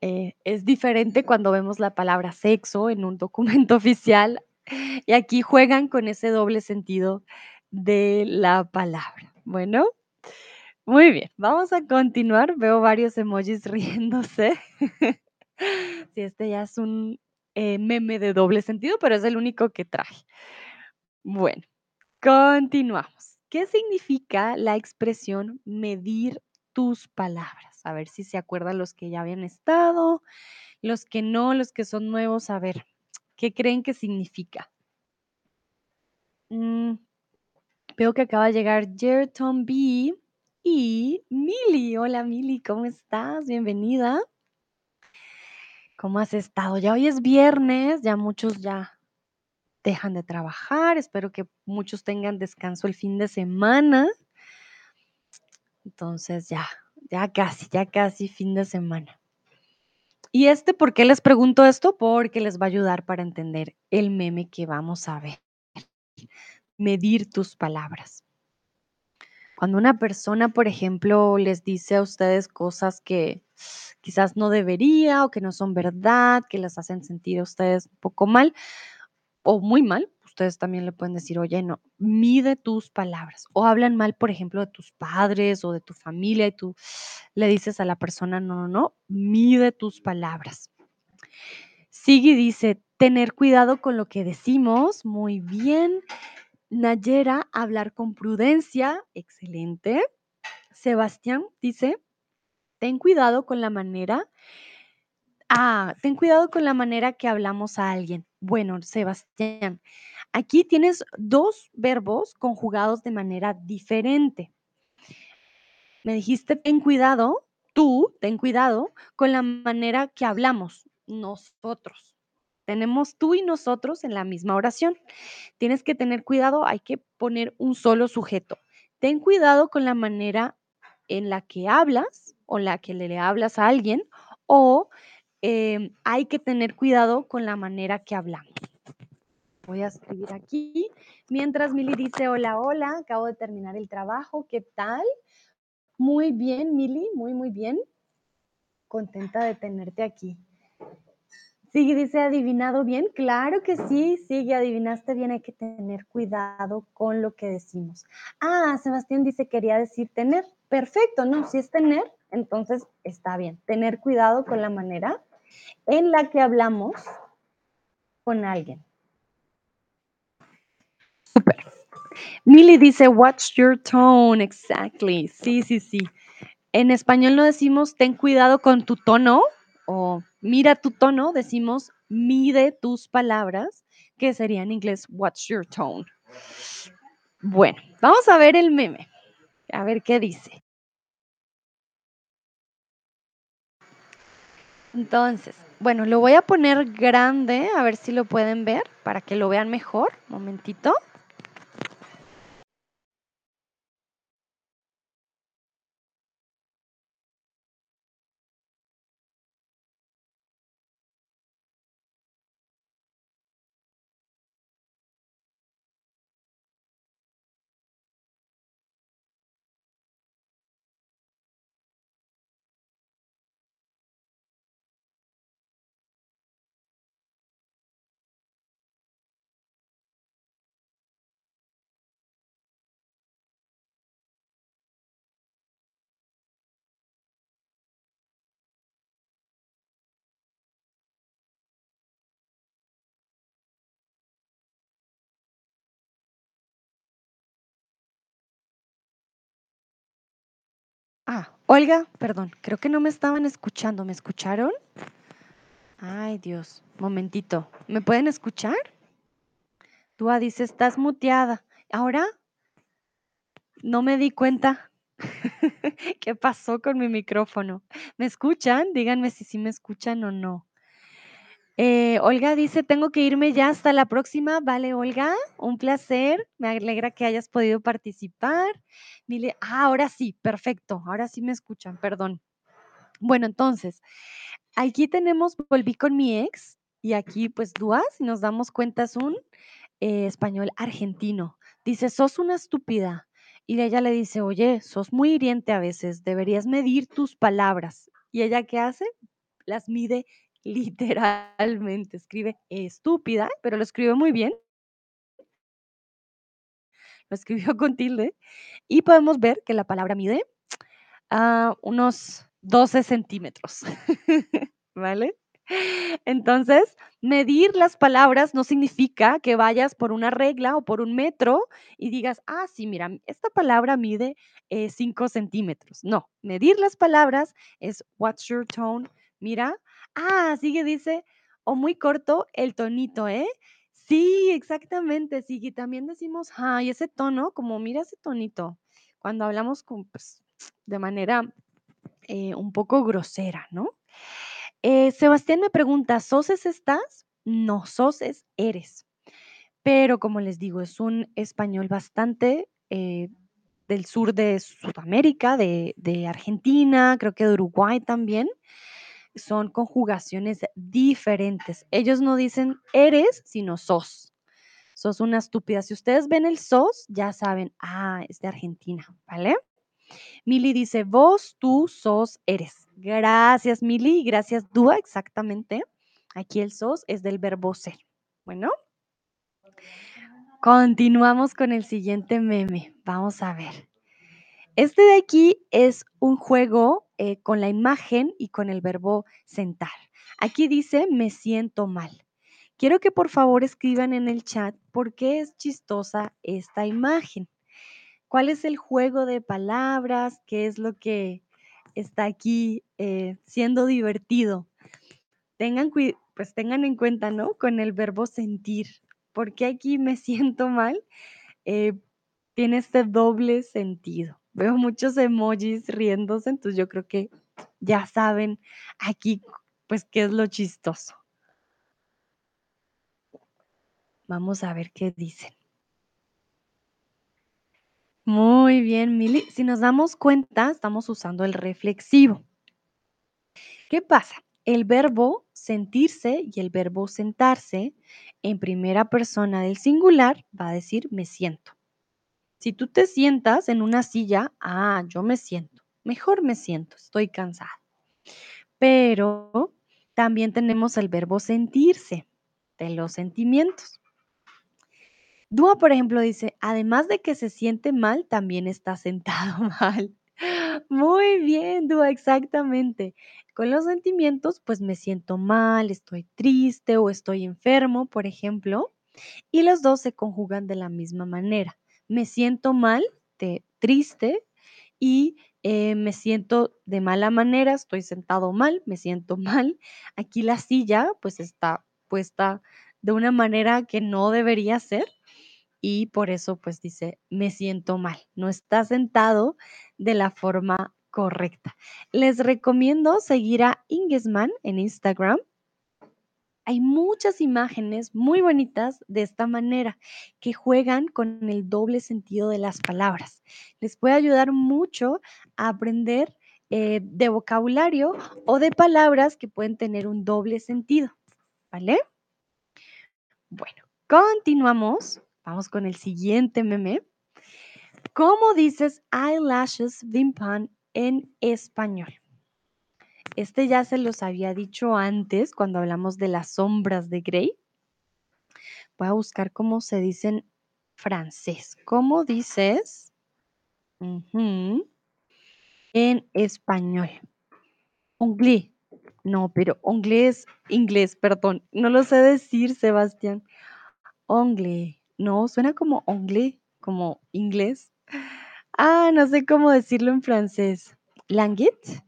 S1: eh, es diferente cuando vemos la palabra sexo en un documento oficial y aquí juegan con ese doble sentido de la palabra. Bueno, muy bien, vamos a continuar. Veo varios emojis riéndose. Sí, este ya es un eh, meme de doble sentido, pero es el único que traje. Bueno, continuamos. ¿Qué significa la expresión medir tus palabras? A ver si se acuerdan los que ya habían estado, los que no, los que son nuevos. A ver, ¿qué creen que significa? Mm, veo que acaba de llegar Jerton B. Y Mili, hola Mili, ¿cómo estás? Bienvenida. ¿Cómo has estado? Ya hoy es viernes, ya muchos ya dejan de trabajar. Espero que muchos tengan descanso el fin de semana. Entonces ya, ya casi, ya casi fin de semana. ¿Y este por qué les pregunto esto? Porque les va a ayudar para entender el meme que vamos a ver. Medir tus palabras. Cuando una persona, por ejemplo, les dice a ustedes cosas que quizás no debería o que no son verdad, que les hacen sentir a ustedes un poco mal o muy mal, ustedes también le pueden decir, oye, no, mide tus palabras. O hablan mal, por ejemplo, de tus padres o de tu familia y tú le dices a la persona, no, no, no, mide tus palabras. Sigue y dice, tener cuidado con lo que decimos, muy bien. Nayera, hablar con prudencia, excelente. Sebastián dice, ten cuidado con la manera. Ah, ten cuidado con la manera que hablamos a alguien. Bueno, Sebastián, aquí tienes dos verbos conjugados de manera diferente. Me dijiste, ten cuidado, tú, ten cuidado con la manera que hablamos nosotros. Tenemos tú y nosotros en la misma oración. Tienes que tener cuidado, hay que poner un solo sujeto. Ten cuidado con la manera en la que hablas o la que le hablas a alguien o em, hay que tener cuidado con la manera que hablamos. Voy a escribir aquí. Mientras Mili dice, hola, hola, acabo de terminar el trabajo, ¿qué tal? Muy bien, Mili, muy, muy bien. Contenta de tenerte aquí. Sigui dice: "¿Adivinado bien?". Claro que sí, Sigui, adivinaste bien, hay que tener cuidado con lo que decimos. Ah, Sebastián dice: "Quería decir tener". Perfecto, no, si es tener, entonces está bien. Tener cuidado con la manera en la que hablamos con alguien. Súper. Mili dice: "Watch your tone". Exactly. Sí, sí, sí. En español no decimos: "Ten cuidado con tu tono", o "Mira tu tono", decimos: "Mide tus palabras", que sería en inglés: "Watch your tone". Bueno, vamos a ver el meme, a ver qué dice. Entonces, bueno, lo voy a poner grande, a ver si lo pueden ver, para que lo vean mejor. Momentito. Ah, Olga, perdón, creo que no me estaban escuchando, ¿me escucharon? Ay, Dios, momentito, ¿me pueden escuchar? Dúa dice: "Estás muteada". ¿Ahora? No me di cuenta. ¿Qué pasó con mi micrófono? ¿Me escuchan? Díganme si sí me escuchan o no. Eh, Olga dice: "Tengo que irme ya, hasta la próxima". Vale, Olga, un placer, me alegra que hayas podido participar. Dile ah, ahora sí, perfecto, ahora sí me escuchan, perdón. Bueno, entonces, aquí tenemos volví con mi ex, y aquí, pues, Dúa, si nos damos cuenta, es un, eh, español argentino. Dice: "Sos una estúpida". Y ella le dice: "Oye, sos muy hiriente a veces, deberías medir tus palabras". ¿Y ella qué hace? Las mide literalmente, escribe estúpida, pero lo escribe muy bien. Lo escribió con tilde, y podemos ver que la palabra mide, ah, unos 12 centímetros, ¿vale? Entonces, medir las palabras no significa que vayas por una regla o por un metro y digas: "Ah, sí, mira, esta palabra mide, eh, 5 centímetros". No, medir las palabras es watch your tone. Mira ah, Sigui dice: "O muy corto el tonito, ¿eh?". Sí, exactamente, Sigui, también decimos: "Ay, ese tono", como mira ese tonito, cuando hablamos con, pues, de manera, eh, un poco grosera, ¿no? Eh, Sebastián me pregunta: "¿Sos es estás?". No, sos es eres. Pero, como les digo, es un español bastante, eh, del sur de Sudamérica, de Argentina, creo que de Uruguay también. Son conjugaciones diferentes. Ellos no dicen eres, sino sos. Sos una estúpida. Si ustedes ven el sos, ya saben, ah, es de Argentina, ¿vale? Mili dice: "Vos, tú, sos, eres". Gracias, Mili, gracias, Dúa, exactamente. Aquí el sos es del verbo ser. Bueno. Continuamos con el siguiente meme. Vamos a ver. Este de aquí es un juego, eh, con la imagen y con el verbo sentar. Aquí dice: "Me siento mal". Quiero que, por favor, escriban en el chat por qué es chistosa esta imagen. ¿Cuál es el juego de palabras? ¿Qué es lo que está aquí, eh, siendo divertido? Pues, tengan en cuenta, ¿no? Con el verbo sentir. ¿Por qué aquí me siento mal? Eh, tiene este doble sentido. Veo muchos emojis riéndose, entonces yo creo que ya saben aquí, pues, qué es lo chistoso. Vamos a ver qué dicen. Muy bien, Mili. Si nos damos cuenta, estamos usando el reflexivo. ¿Qué pasa? El verbo sentirse y el verbo sentarse, en primera persona del singular, va a decir: "Me siento". Si tú te sientas en una silla, ah, yo me siento, mejor me siento, estoy cansada. Pero también tenemos el verbo sentirse, de los sentimientos. Dúa, por ejemplo, dice, además de que se siente mal, también está sentado mal. Muy bien, Dúa, exactamente. Con los sentimientos, pues me siento mal, estoy triste o estoy enfermo, por ejemplo, y los dos se conjugan de la misma manera. Me siento mal, triste, y eh, me siento de mala manera, estoy sentado mal, me siento mal. Aquí la silla pues está puesta de una manera que no debería ser y por eso pues dice, me siento mal, no está sentado de la forma correcta. Les recomiendo seguir a Ingesman en Instagram hay muchas imágenes muy bonitas de esta manera que juegan con el doble sentido de las palabras. Les puede ayudar mucho a aprender eh, de vocabulario o de palabras que pueden tener un doble sentido. ¿Vale? Bueno, continuamos. Vamos con el siguiente meme. ¿Cómo dices eyelashes vimpan en español? Este ya se los había dicho antes cuando hablamos de las sombras de Grey. Voy a buscar cómo se dice en francés. ¿Cómo dices en español? Onglé. No, pero inglés, inglés, perdón. No lo sé decir, Sebastián. Onglé. No, suena como onglé, como inglés. Ah, no sé cómo decirlo en francés. Languette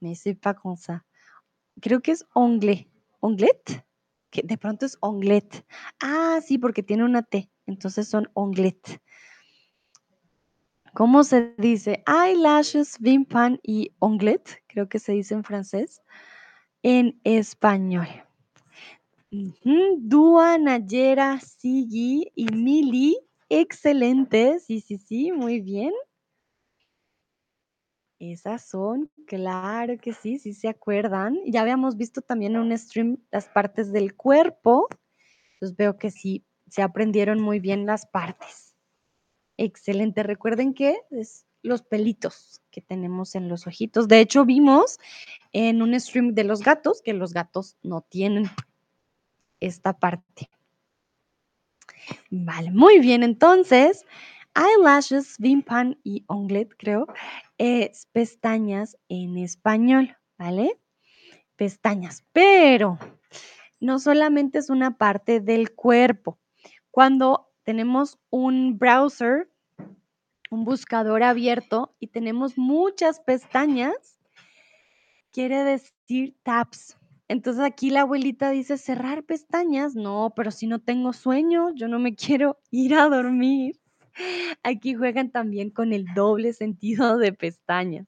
S1: me c'est pas con ça. Creo que es ongle. ¿Onglet? Que de pronto es onglet. Ah, sí, porque tiene una T. Entonces son onglet. ¿Cómo se dice? Eyelashes, vimpan y onglet. Creo que se dice en francés. En español. Dua, Nayera, Sigi y Mili. Excelente. Sí, sí, sí. Muy bien. Esas son, claro que sí, sí se acuerdan. Ya habíamos visto también en un stream las partes del cuerpo. Entonces veo que sí, se aprendieron muy bien las partes. Excelente. Recuerden que es los pelitos que tenemos en los ojitos. De hecho, vimos en un stream de los gatos que los gatos no tienen esta parte. Vale, muy bien. Entonces, eyelashes, vimpan y onglet, creo, es pestañas en español, ¿vale? Pestañas, pero no solamente es una parte del cuerpo. Cuando tenemos un browser, un buscador abierto y tenemos muchas pestañas, quiere decir tabs. Entonces aquí la abuelita dice cerrar pestañas. No, pero si no tengo sueño, yo no me quiero ir a dormir. Aquí juegan también con el doble sentido de pestañas.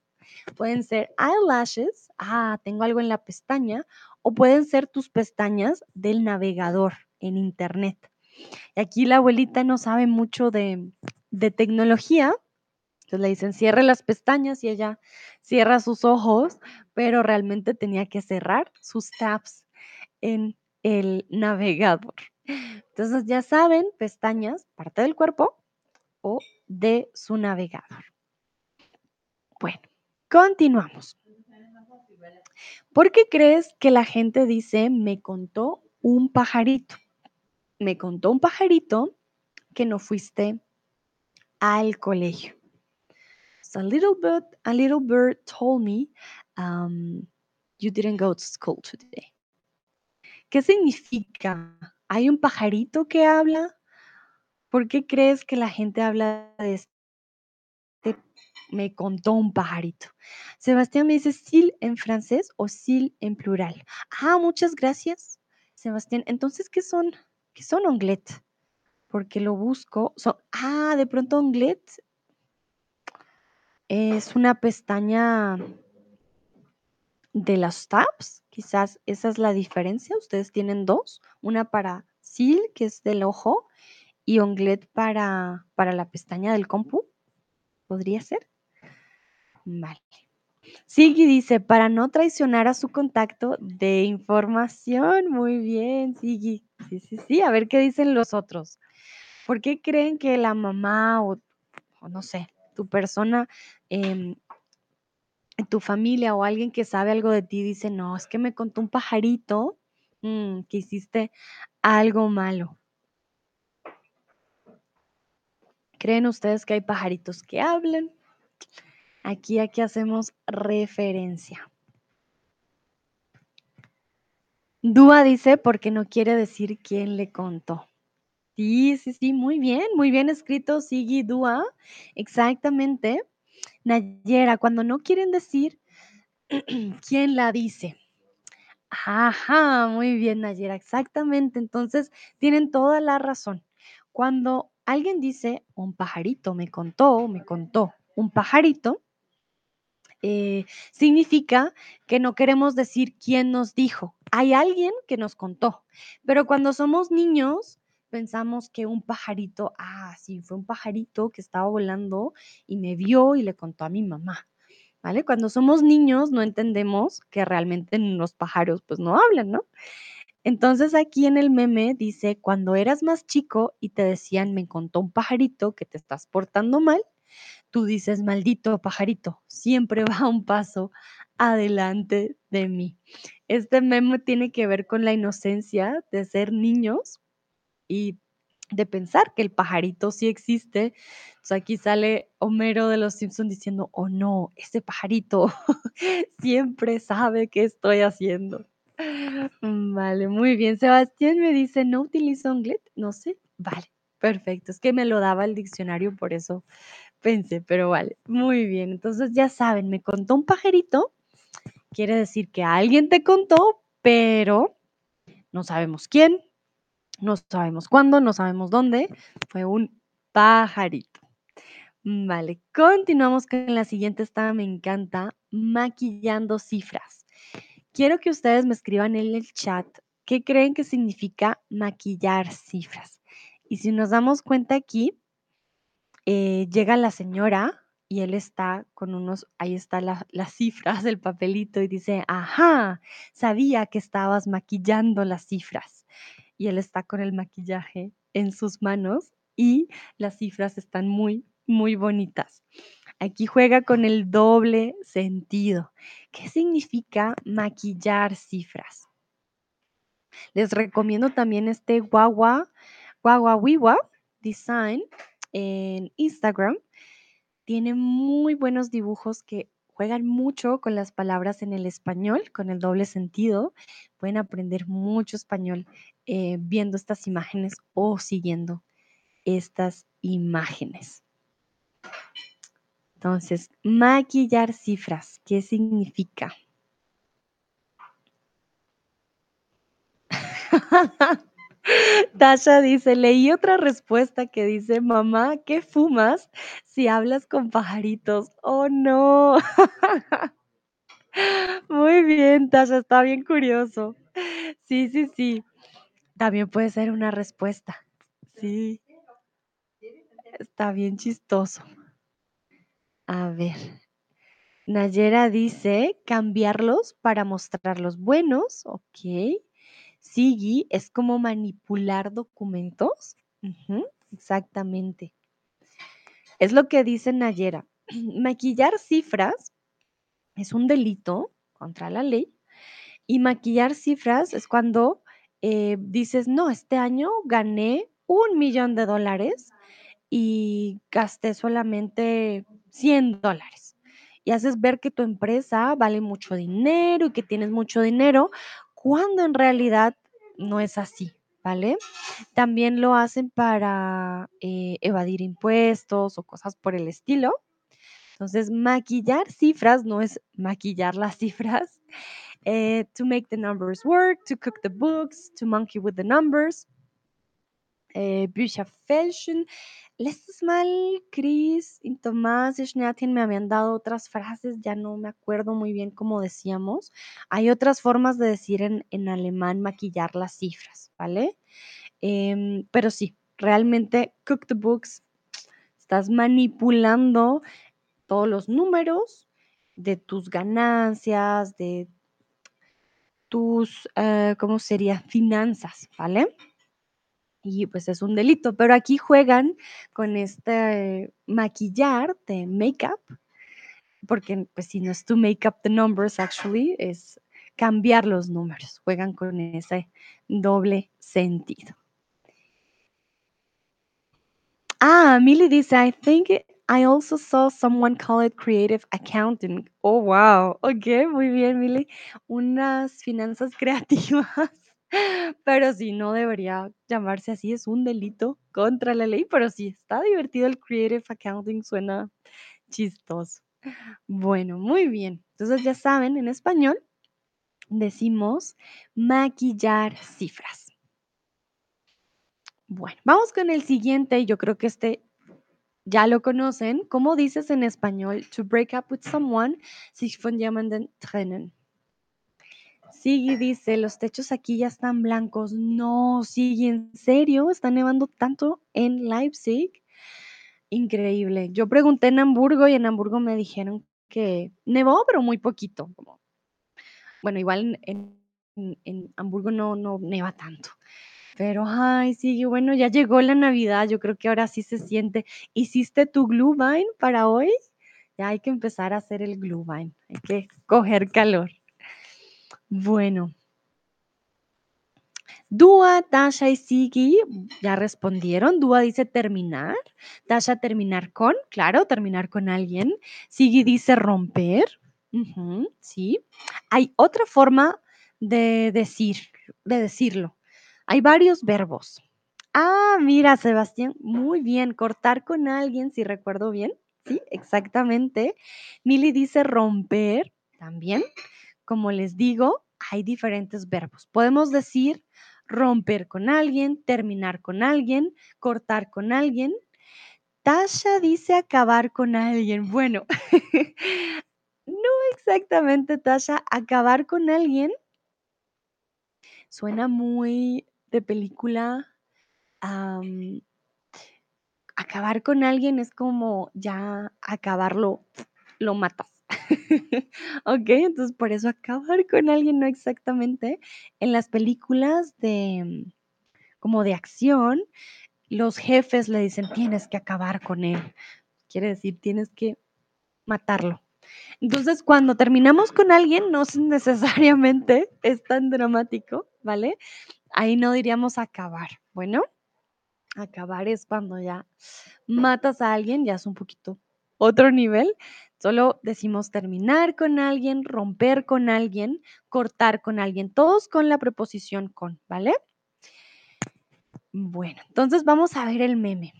S1: Pueden ser eyelashes, ah, tengo algo en la pestaña, o pueden ser tus pestañas del navegador en internet. aquí la abuelita no sabe mucho de, de tecnología, entonces le dicen cierre las pestañas y ella cierra sus ojos, pero realmente tenía que cerrar sus tabs en el navegador. Entonces ya saben, pestañas, parte del cuerpo, o de su navegador. Bueno, continuamos. ¿Por qué crees que la gente dice me contó un pajarito? Me contó un pajarito que no fuiste al colegio. a little bit, a little bird told me um, you didn't go to school today. ¿Qué significa? ¿Hay un pajarito que habla? ¿Por qué crees que la gente habla de este? Me contó un pajarito. Sebastián me dice sil en francés o sil en plural. Ah, muchas gracias, Sebastián. Entonces, ¿qué son? ¿Qué son onglet? Porque lo busco. ah, de pronto onglet es una pestaña de las tabs. Quizás esa es la diferencia. Ustedes tienen dos. Una para sil, que es del ojo, y onglet para, para la pestaña del compu. ¿Podría ser? Vale. Sigui dice, para no traicionar a su contacto de información. Muy bien, Sigui. Sí, sí, sí. A ver qué dicen los otros. ¿Por qué creen que la mamá o, no sé, tu persona em, tu familia o alguien que sabe algo de ti dice, no, es que me contó un pajarito mm, que hiciste algo malo. ¿Creen ustedes que hay pajaritos que hablan? Aquí, aquí hacemos referencia. Dúa dice porque no quiere decir quién le contó. Sí, sí, sí, muy bien, muy bien escrito, Sigi Dúa. Exactamente. Nayera, cuando no quieren decir quién la dice. Ajá, muy bien, Nayera, exactamente. Entonces, tienen toda la razón. Cuando alguien dice, un pajarito me contó, me contó, un pajarito, eh, significa que no queremos decir quién nos dijo. Hay alguien que nos contó, pero cuando somos niños pensamos que un pajarito, ah, sí, fue un pajarito que estaba volando y me vio y le contó a mi mamá. ¿Vale? Cuando somos niños no entendemos que realmente los pájaros pues no hablan, ¿no? Entonces aquí en el meme dice, cuando eras más chico y te decían, me contó un pajarito que te estás portando mal, tú dices, maldito pajarito, siempre va un paso adelante de mí. Este meme tiene que ver con la inocencia de ser niños y de pensar que el pajarito sí existe. Entonces aquí sale Homero de los Simpsons diciendo, oh no, ese pajarito siempre sabe qué estoy haciendo. Vale, muy bien. Sebastián me dice, ¿no utilizo Onglet? No sé. Vale, perfecto. Es que me lo daba el diccionario, por eso pensé, pero vale, muy bien. Entonces ya saben, me contó un pajarito, quiere decir que alguien te contó, pero no sabemos quién, no sabemos cuándo, no sabemos dónde. Fue un pajarito. Vale, continuamos con la siguiente. Esta me encanta, maquillando cifras. Quiero que ustedes me escriban en el chat qué creen que significa maquillar cifras. Y si nos damos cuenta aquí, eh, llega la señora y él está con unos, ahí está las cifras del papelito y dice, ajá, sabía que estabas maquillando las cifras. Y él está con el maquillaje en sus manos y las cifras están muy, muy bonitas. Aquí juega con el doble sentido. ¿Qué significa maquillar cifras? Les recomiendo también este guagua, guagua wiwa design en Instagram. Tiene muy buenos dibujos que juegan mucho con las palabras en el español, con el doble sentido. Pueden aprender mucho español eh, viendo estas imágenes o siguiendo estas imágenes. Entonces, maquillar cifras, ¿qué significa? Tasha dice, leí otra respuesta que dice, mamá, ¿qué fumas si hablas con pajaritos? Oh, no. Muy bien, Tasha, está bien curioso. Sí, sí, sí. También puede ser una respuesta. Sí. Está bien chistoso. A ver. Nayera dice, cambiarlos para mostrarlos buenos. Ok. Sigi es como manipular documentos. exactamente. Es lo que dice Nayera. Maquillar cifras es un delito contra la ley y maquillar cifras es cuando eh, dices, no, este año gané un millón de dólares y gasté solamente 100 dólares. Y haces ver que tu empresa vale mucho dinero y que tienes mucho dinero cuando en realidad no es así, ¿vale? También lo hacen para eh, evadir impuestos o cosas por el estilo. Entonces, maquillar cifras no es maquillar las cifras. Eh, to make the numbers work, to cook the books, to monkey with the numbers. Eh, Bücher fälschen. Letztes Mal Chris y Tomás y Schneatin me habían dado otras frases, ya no me acuerdo muy bien cómo decíamos. Hay otras formas de decir en, alemán maquillar las cifras, ¿vale? Em, pero sí, realmente cook the books, estás manipulando todos los números de tus ganancias, de tus, eh, ¿cómo sería? Finanzas, ¿vale? Y pues es un delito, pero aquí juegan con este maquillar de make-up porque pues si no es to make up the numbers, actually, es cambiar los números, juegan con ese doble sentido. Ah, Milly dice, I think I also saw someone call it creative accounting. Oh, wow. Ok, muy bien, Milly. Unas finanzas creativas. Pero sí, no debería llamarse así, es un delito contra la ley, pero sí, está divertido el creative accounting, suena chistoso. Bueno, muy bien. Entonces ya saben, en español decimos maquillar cifras. Bueno, vamos con el siguiente. Yo creo que este ya lo conocen. ¿Cómo dices en español? To break up with someone, sich von jemandem trennen. Sigui dice, los techos aquí ya están blancos. No, Sigui, ¿en serio? ¿Está nevando tanto en Leipzig? Increíble. Yo pregunté en Hamburgo y en Hamburgo me dijeron que nevó, pero muy poquito. Bueno, igual en, Hamburgo no, no neva tanto. Pero, ay, sí, bueno, ya llegó la Navidad, yo creo que ahora sí se siente. ¿Hiciste tu Glühwein para hoy? Ya hay que empezar a hacer el Glühwein, hay que coger calor. Bueno. Dua, Tasha y Sigi ya respondieron. Dua dice terminar. Tasha terminar con, claro, terminar con alguien. Sigi dice romper. sí. Hay otra forma de decir, de decirlo. Hay varios verbos. Ah, mira, Sebastián, muy bien. Cortar con alguien, si recuerdo bien. Sí, exactamente. Mili dice romper también. Como les digo, hay diferentes verbos. Podemos decir romper con alguien, terminar con alguien, cortar con alguien. Tasha dice acabar con alguien. Bueno, no exactamente, Tasha. Acabar con alguien suena muy de película, acabar con alguien es como ya acabarlo, lo matas. ok, entonces por eso acabar con alguien no exactamente. En las películas de como de acción, los jefes le dicen tienes que acabar con él. Quiere decir, tienes que matarlo. Entonces, cuando terminamos con alguien, no necesariamente es tan dramático, ¿vale? Ahí no diríamos acabar. Bueno, acabar es cuando ya matas a alguien, ya es un poquito otro nivel. Solo decimos terminar con alguien, romper con alguien, cortar con alguien, todos con la preposición con, ¿vale? Bueno, entonces vamos a ver el meme.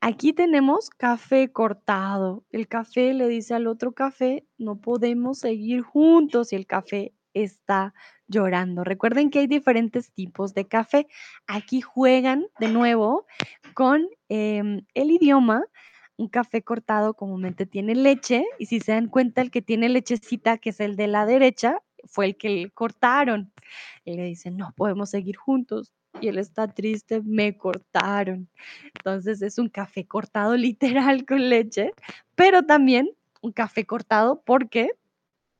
S1: Aquí tenemos café cortado. El café le dice al otro café, no podemos seguir juntos y el café está llorando. Recuerden que hay diferentes tipos de café. Aquí juegan de nuevo con em, el idioma. Un café cortado comúnmente tiene leche y si se dan cuenta el que tiene lechecita, que es el de la derecha, fue el que cortaron. Y le dicen, no podemos seguir juntos y él está triste, me cortaron. Entonces es un café cortado literal con leche, pero también un café cortado porque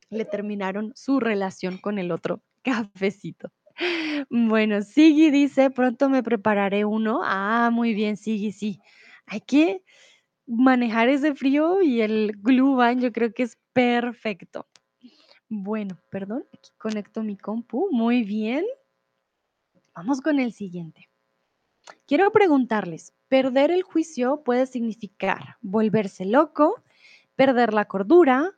S1: le terminaron su relación con el otro cafecito. Bueno, Sigui dice, pronto me prepararé uno. Ah, muy bien, Sigui, sí. Hay que manejar ese frío y el Glühwein yo creo que es perfecto. Bueno, perdón, aquí conecto mi compu. Muy bien. Vamos con el siguiente. Quiero preguntarles, perder el juicio puede significar volverse loco, perder la cordura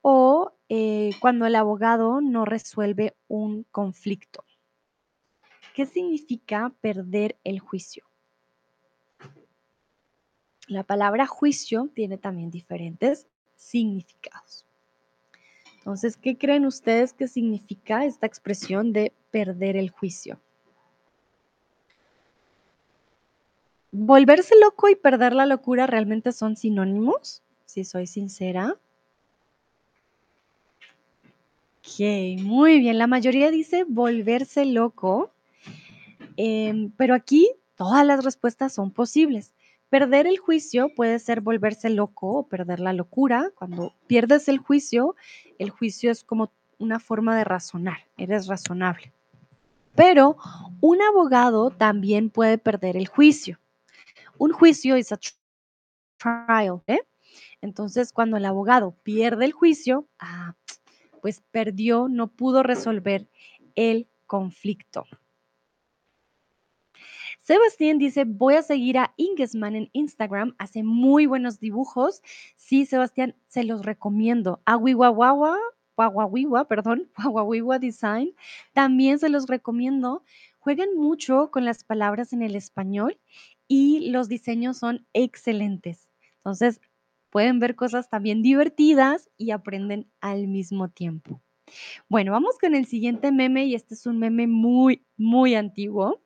S1: o eh, cuando el abogado no resuelve un conflicto. ¿Qué significa perder el juicio? La palabra juicio tiene también diferentes significados. Entonces, ¿qué creen ustedes que significa esta expresión de perder el juicio? ¿Volverse loco y perder la locura realmente son sinónimos? Si soy sincera. Ok, muy bien. La mayoría dice volverse loco, em, pero aquí todas las respuestas son posibles. Perder el juicio puede ser volverse loco o perder la locura. Cuando pierdes el juicio, el juicio es como una forma de razonar, eres razonable. Pero un abogado también puede perder el juicio. Un juicio es a trial, ¿eh? Entonces, cuando el abogado pierde el juicio, ah, pues perdió, no pudo resolver el conflicto. Sebastián dice, voy a seguir a Ingesman en Instagram, hace muy buenos dibujos. Sí, Sebastián, se los recomiendo. Awiwawawa, Wawawiwa, perdón, Wawawiwa Design, también se los recomiendo. Jueguen mucho con las palabras en el español y los diseños son excelentes. Entonces, pueden ver cosas también divertidas y aprenden al mismo tiempo. Bueno, vamos con el siguiente meme y este es un meme muy, muy antiguo.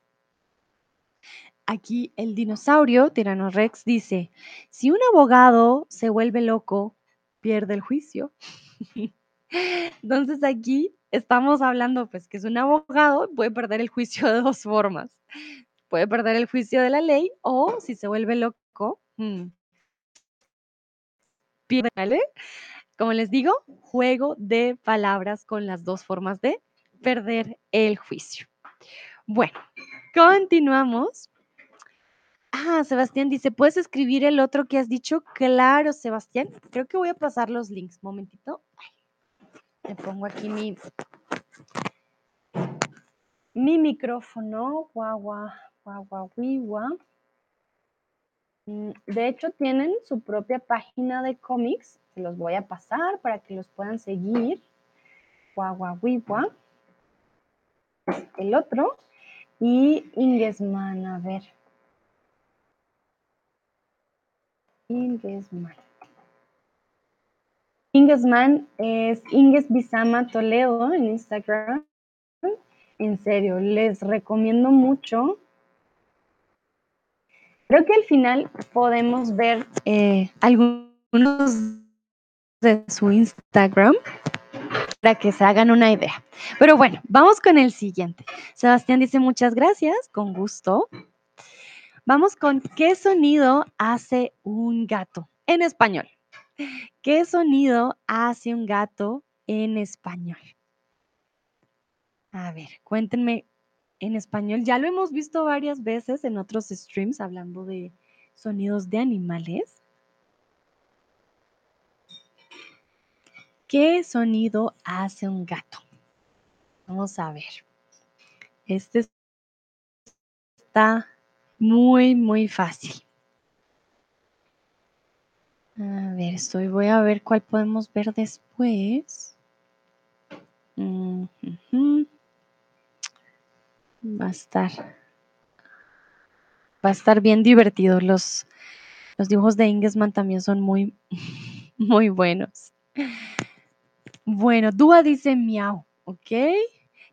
S1: Aquí el dinosaurio Tyrannorex dice, si un abogado se vuelve loco, pierde el juicio. Entonces aquí estamos hablando pues que es un abogado, puede perder el juicio de dos formas. Puede perder el juicio de la ley o si se vuelve loco, mm, pierde. Como les digo, juego de palabras con las dos formas de perder el juicio. Bueno, continuamos. Ah, Sebastián dice, ¿puedes escribir el otro que has dicho? Claro, Sebastián. Creo que voy a pasar los links. Momentito. Te pongo aquí mi, mi micrófono. Guagua, guagua, guagua. Mm, de hecho, tienen su propia página de cómics. Se los voy a pasar para que los puedan seguir. Guagua, guagua. El otro. Y Ingesman, a ver. Ingesman. Ingesman es Inges Bisama Toledo en Instagram. En serio, les recomiendo mucho. Creo que al final podemos ver eh, algunos de su Instagram para que se hagan una idea. Pero bueno, vamos con el siguiente. Sebastián dice muchas gracias, con gusto. Vamos con qué sonido hace un gato en español. ¿Qué sonido hace un gato en español? A ver, cuéntenme en español. Ya lo hemos visto varias veces en otros streams hablando de sonidos de animales. ¿Qué sonido hace un gato? Vamos a ver. Este está muy, muy fácil. A ver, estoy, voy a ver cuál podemos ver después. Va a estar. Va a estar bien divertido. Los, los dibujos de Ingesman también son muy, muy buenos. Bueno, Dúa dice miau, ¿ok?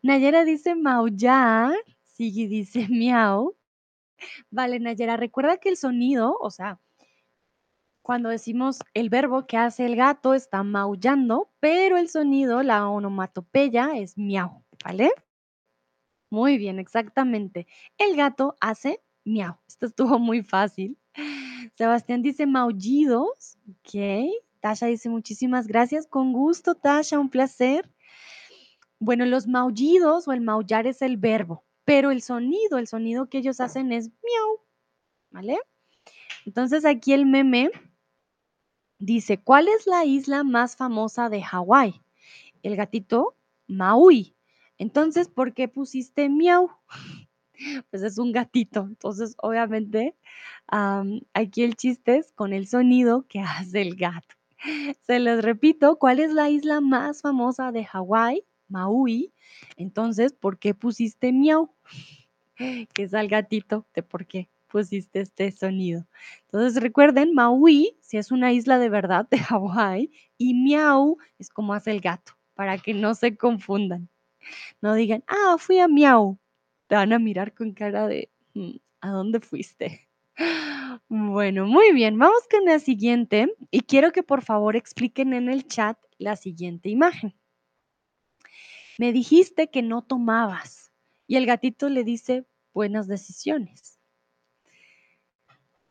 S1: Nayera dice maullar. Sigi dice miau. Vale, Nayera, recuerda que el sonido, o sea, cuando decimos el verbo que hace el gato está maullando, pero el sonido, la onomatopeya es miau, ¿vale? Muy bien, exactamente. El gato hace miau. Esto estuvo muy fácil. Sebastián dice maullidos, ok. Tasha dice muchísimas gracias. Con gusto, Tasha, un placer. Bueno, los maullidos o el maullar es el verbo pero el sonido, el sonido que ellos hacen es miau, ¿vale? Entonces aquí el meme dice, ¿cuál es la isla más famosa de Hawái? El gatito Maui. Entonces, ¿por qué pusiste miau? Pues es un gatito. Entonces, obviamente, aquí el chiste es con el sonido que hace el gato. Se les repito, ¿cuál es la isla más famosa de Hawái? Maui. Entonces, ¿por qué pusiste miau? Que es al gatito de por qué pusiste este sonido. Entonces, recuerden, Maui, si es una isla de verdad de Hawái, y miau es como hace el gato, para que no se confundan. No digan, ah, fui a miau. Te van a mirar con cara de, mm, ¿a dónde fuiste? Bueno, muy bien, vamos con la siguiente y quiero que por favor expliquen en el chat la siguiente imagen me dijiste que no tomabas. Y el gatito le dice, buenas decisiones.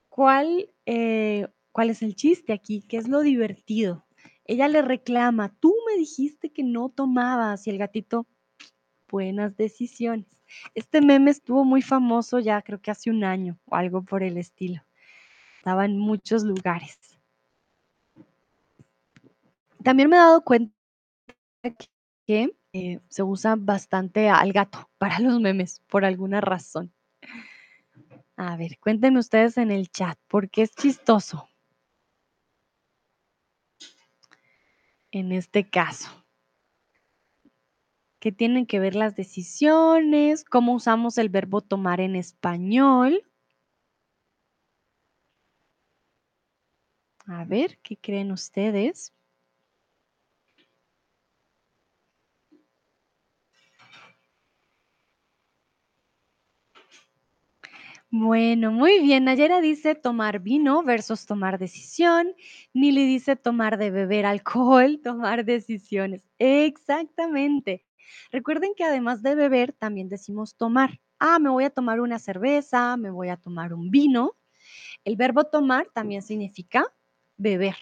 S1: ¿Cuál, eh, ¿Cuál es el chiste aquí? ¿Qué es lo divertido? Ella le reclama, tú me dijiste que no tomabas. Y el gatito, buenas decisiones. Este meme estuvo muy famoso ya creo que hace un año o algo por el estilo. Estaba en muchos lugares. También me he dado cuenta que eh, se usa bastante al gato para los memes, por alguna razón. A ver, cuéntenme ustedes en el chat, ¿por qué es chistoso? En este caso. ¿Qué tienen que ver las decisiones? ¿Cómo usamos el verbo tomar en español? A ver, ¿qué creen ustedes? Bueno, muy bien. Nayera dice tomar vino versus tomar decisión. Nili dice tomar de beber alcohol, tomar decisiones. Exactamente. Recuerden que además de beber, también decimos tomar. Ah, me voy a tomar una cerveza, me voy a tomar un vino. El verbo tomar también significa beber.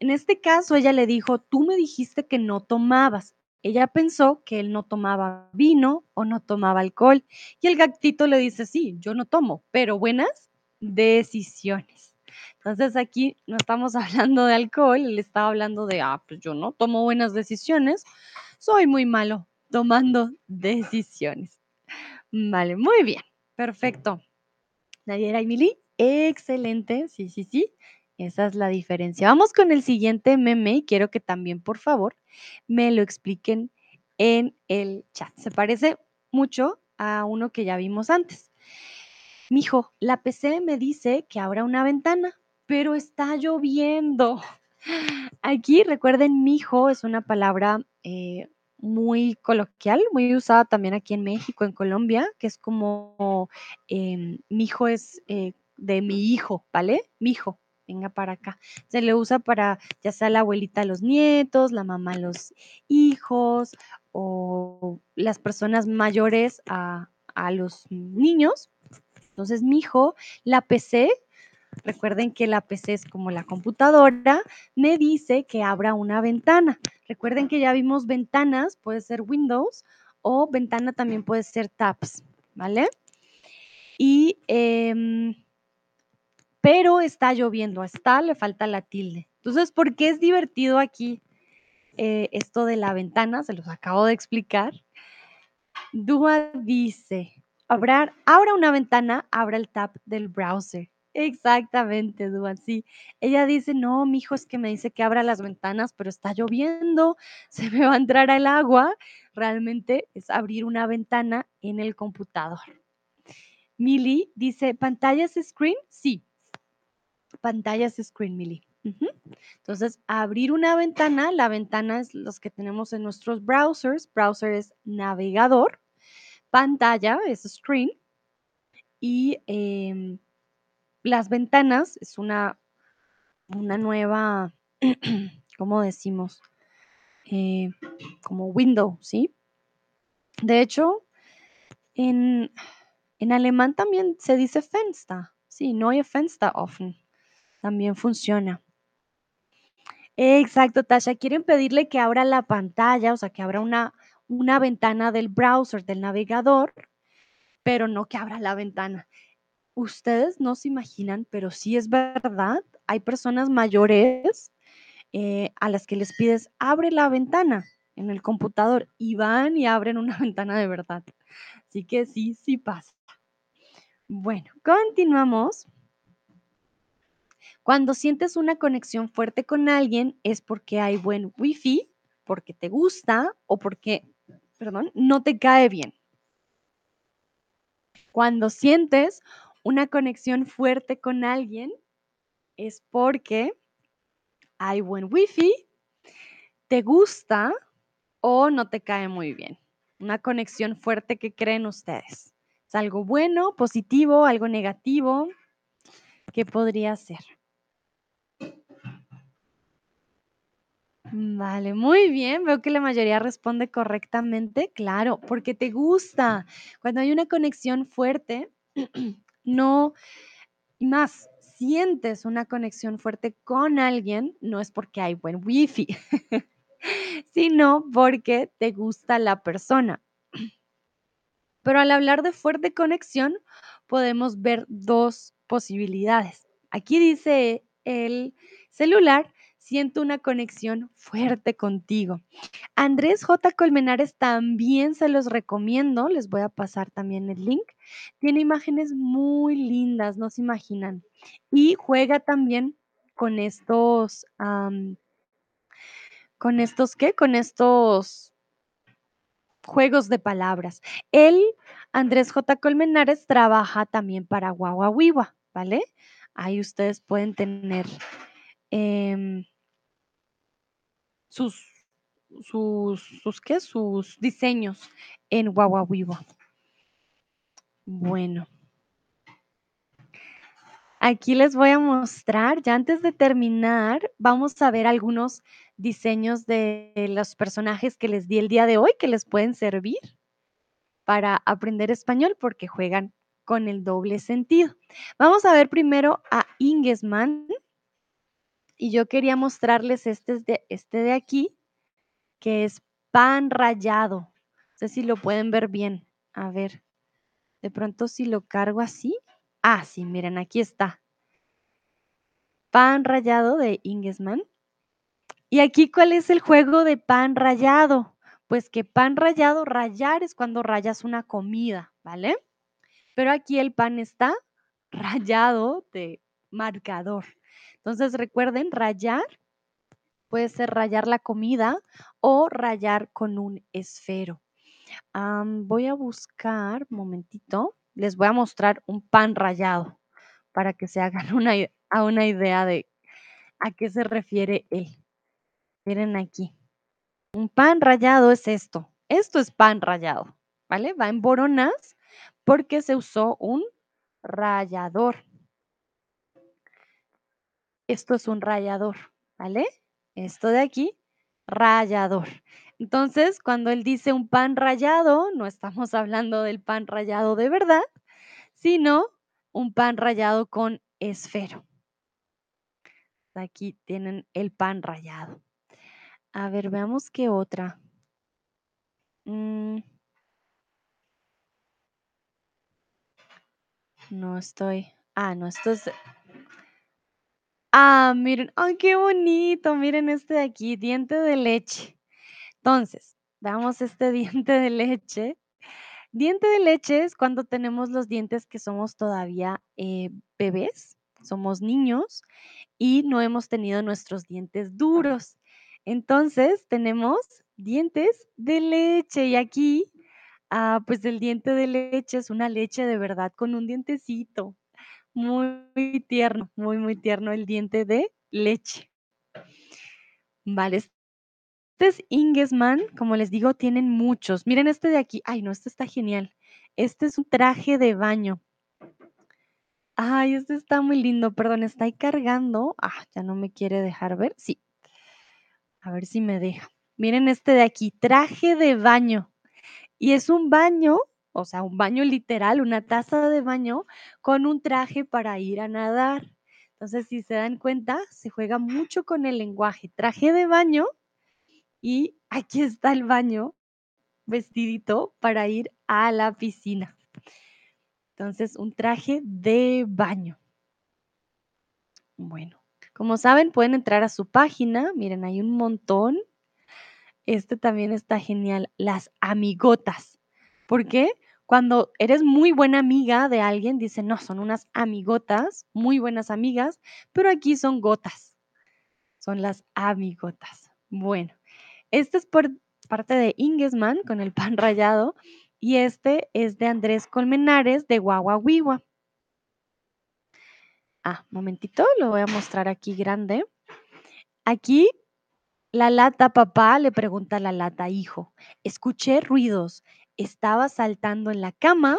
S1: En este caso, ella le dijo, tú me dijiste que no tomabas. Ella pensó que él no tomaba vino o no tomaba alcohol. Y el gatito le dice, sí, yo no tomo, pero buenas decisiones. Entonces aquí no estamos hablando de alcohol, él estaba hablando de, ah, pues yo no tomo buenas decisiones, soy muy malo tomando decisiones. Vale, muy bien, perfecto. Nadiera y Mili, excelente, sí, sí, sí. Esa es la diferencia. Vamos con el siguiente meme y quiero que también, por favor, me lo expliquen en el chat. Se parece mucho a uno que ya vimos antes. Mijo, la PC me dice que abra una ventana, pero está lloviendo. Aquí, recuerden, mijo es una palabra eh, muy coloquial, muy usada también aquí en México, en Colombia, que es como, eh, mi hijo es eh, de mi hijo, ¿vale? Mi hijo, venga para acá. Se le usa para ya sea la abuelita a los nietos, la mamá a los hijos o las personas mayores a, a los niños. Entonces, mi hijo, la PC Recuerden que la PC es como la computadora, me dice que abra una ventana. Recuerden que ya vimos ventanas, puede ser Windows o ventana también puede ser tabs, ¿vale? Y, em, pero está lloviendo, está, le falta la tilde. Entonces, ¿por qué es divertido aquí eh, esto de la ventana? Se los acabo de explicar. Dua dice, abra una ventana, abra el tab del browser. Exactamente, Duan, sí. Ella dice, no, mi hijo es que me dice que abra las ventanas, pero está lloviendo, se me va a entrar el agua. Realmente es abrir una ventana en el computador. Mili dice, ¿pantallas screen? Sí, pantallas screen, Mili. Entonces, abrir una ventana, la ventana es los que tenemos en nuestros browsers. Browser es navegador, pantalla es screen y... Em, las ventanas es una, una nueva, ¿cómo decimos? Eh, como window, ¿sí? De hecho, en, en, alemán también se dice Fenster. Sí, neue Fenster offen. También funciona. Exacto, Tasha. Quieren pedirle que abra la pantalla, o sea, que abra una, una ventana del browser, del navegador, pero no que abra la ventana. Ustedes no se imaginan, pero sí es verdad, hay personas mayores eh, a las que les pides, abre la ventana en el computador y van y abren una ventana de verdad. Así que sí, sí pasa. Bueno, continuamos. Cuando sientes una conexión fuerte con alguien es porque hay buen wifi, porque te gusta o porque, perdón, no te cae bien. Cuando sientes una conexión fuerte con alguien es porque hay buen wifi, te gusta o no te cae muy bien. Una conexión fuerte que creen ustedes. ¿Es algo bueno, positivo, algo negativo? ¿Qué podría ser? Vale, muy bien. Veo que la mayoría responde correctamente. Claro, porque te gusta. Cuando hay una conexión fuerte, no, y más, sientes una conexión fuerte con alguien, no es porque hay buen wifi, sino porque te gusta la persona. Pero al hablar de fuerte conexión, podemos ver dos posibilidades. Aquí dice el celular, siento una conexión fuerte contigo. Andrés J. Colmenares también se los recomiendo, les voy a pasar también el link. Tiene imágenes muy lindas, no se imaginan. Y juega también con estos, ¿con estos qué? Con estos juegos de palabras. Él, Andrés J. Colmenares, trabaja también para Guaguawiwa, ¿vale? Ahí ustedes pueden tener em, sus, sus, sus, ¿qué? Sus diseños en Guaguawiwa. Bueno. Aquí les voy a mostrar, ya antes de terminar, vamos a ver algunos diseños de los personajes que les di el día de hoy que les pueden servir para aprender español porque juegan con el doble sentido. Vamos a ver primero a Ingesman y yo quería mostrarles este de, este de aquí, que es pan rallado. No sé si lo pueden ver bien. A ver, de pronto si lo cargo así. Ah, sí, miren, aquí está. Pan rallado de Ingesman. Y aquí, ¿cuál es el juego de pan rallado? Pues que pan rallado, rayar es cuando rayas una comida, ¿vale? Pero aquí el pan está rayado de marcador. Entonces, recuerden, rayar puede ser rayar la comida o rayar con un esfero. voy a buscar, un momentito, les voy a mostrar un pan rallado para que se hagan una, a una idea de a qué se refiere él. Miren aquí. Un pan rallado es esto. Esto es pan rallado, ¿vale? Va en boronas porque se usó un rallador. Esto es un rallador, ¿vale? Esto de aquí, rallador. Entonces, cuando él dice un pan rallado, no estamos hablando del pan rallado de verdad, sino un pan rallado con esfero. Aquí tienen el pan rallado. A ver, veamos qué otra. Mm. No estoy. Ah, no, esto es. Ah, miren, ¡ay, qué bonito! Miren este de aquí, diente de leche. Entonces, veamos este diente de leche. Diente de leche es cuando tenemos los dientes que somos todavía eh, bebés, somos niños y no hemos tenido nuestros dientes duros. Entonces, tenemos dientes de leche y aquí, ah, pues el diente de leche es una leche de verdad con un dientecito. Muy tierno, muy, muy tierno el diente de leche. Vale, este es Ingesman, como les digo, tienen muchos. Miren este de aquí. Ay, no, este está genial. Este es un traje de baño. Ay, este está muy lindo. Perdón, está ahí cargando. Ah, ya no me quiere dejar ver. Sí. A ver si me deja. Miren este de aquí, traje de baño. Y es un baño o sea, un baño literal, una taza de baño con un traje para ir a nadar. Entonces, si se dan cuenta, se juega mucho con el lenguaje. Traje de baño y aquí está el baño vestidito para ir a la piscina. Entonces, un traje de baño. Bueno, como saben, pueden entrar a su página. Miren, hay un montón. Este también está genial. Las amigotas. ¿Por qué? Cuando eres muy buena amiga de alguien, dicen, no, son unas amigotas, muy buenas amigas, pero aquí son gotas. Son las amigotas. Bueno, este es por parte de Ingesman con el pan rallado y este es de Andrés Colmenares de Guaguawiwa. Ah, momentito, lo voy a mostrar aquí grande. Aquí la lata papá le pregunta a la lata hijo, escuché ruidos, estaba saltando en la cama,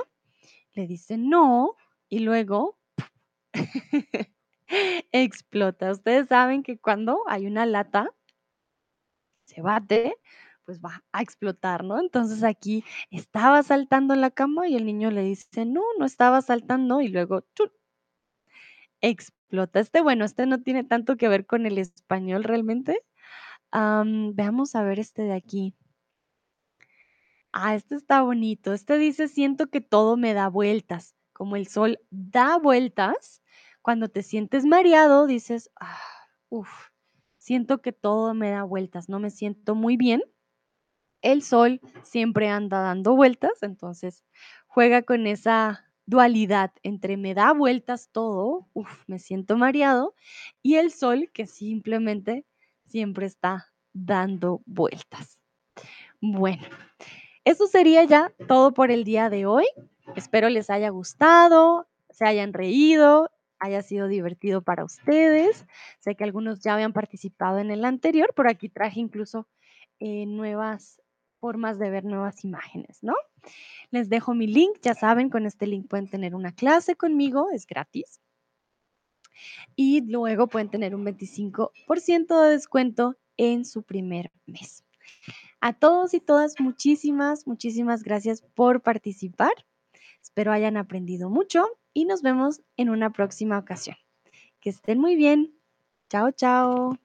S1: le dice no y luego explota. Ustedes saben que cuando hay una lata, se bate, pues va a explotar, ¿no? Entonces aquí estaba saltando en la cama y el niño le dice, no, no estaba saltando y luego explota. Este, bueno, este no tiene tanto que ver con el español realmente. veamos a ver este de aquí. Ah, este está bonito. Este dice, siento que todo me da vueltas, como el sol da vueltas. Cuando te sientes mareado, dices, ah, uff, siento que todo me da vueltas, no me siento muy bien. El sol siempre anda dando vueltas, entonces juega con esa dualidad entre me da vueltas todo, uf, me siento mareado, y el sol que simplemente siempre está dando vueltas. Bueno, eso sería ya todo por el día de hoy. Espero les haya gustado, se hayan reído, haya sido divertido para ustedes. Sé que algunos ya habían participado en el anterior, por aquí traje incluso eh, nuevas formas de ver nuevas imágenes, ¿no? Les dejo mi link, ya saben, con este link pueden tener una clase conmigo, es gratis. Y luego pueden tener un 25% de descuento en su primer mes. A todos y todas, muchísimas, muchísimas gracias por participar. Espero hayan aprendido mucho y nos vemos en una próxima ocasión. Que estén muy bien. Chao, chao.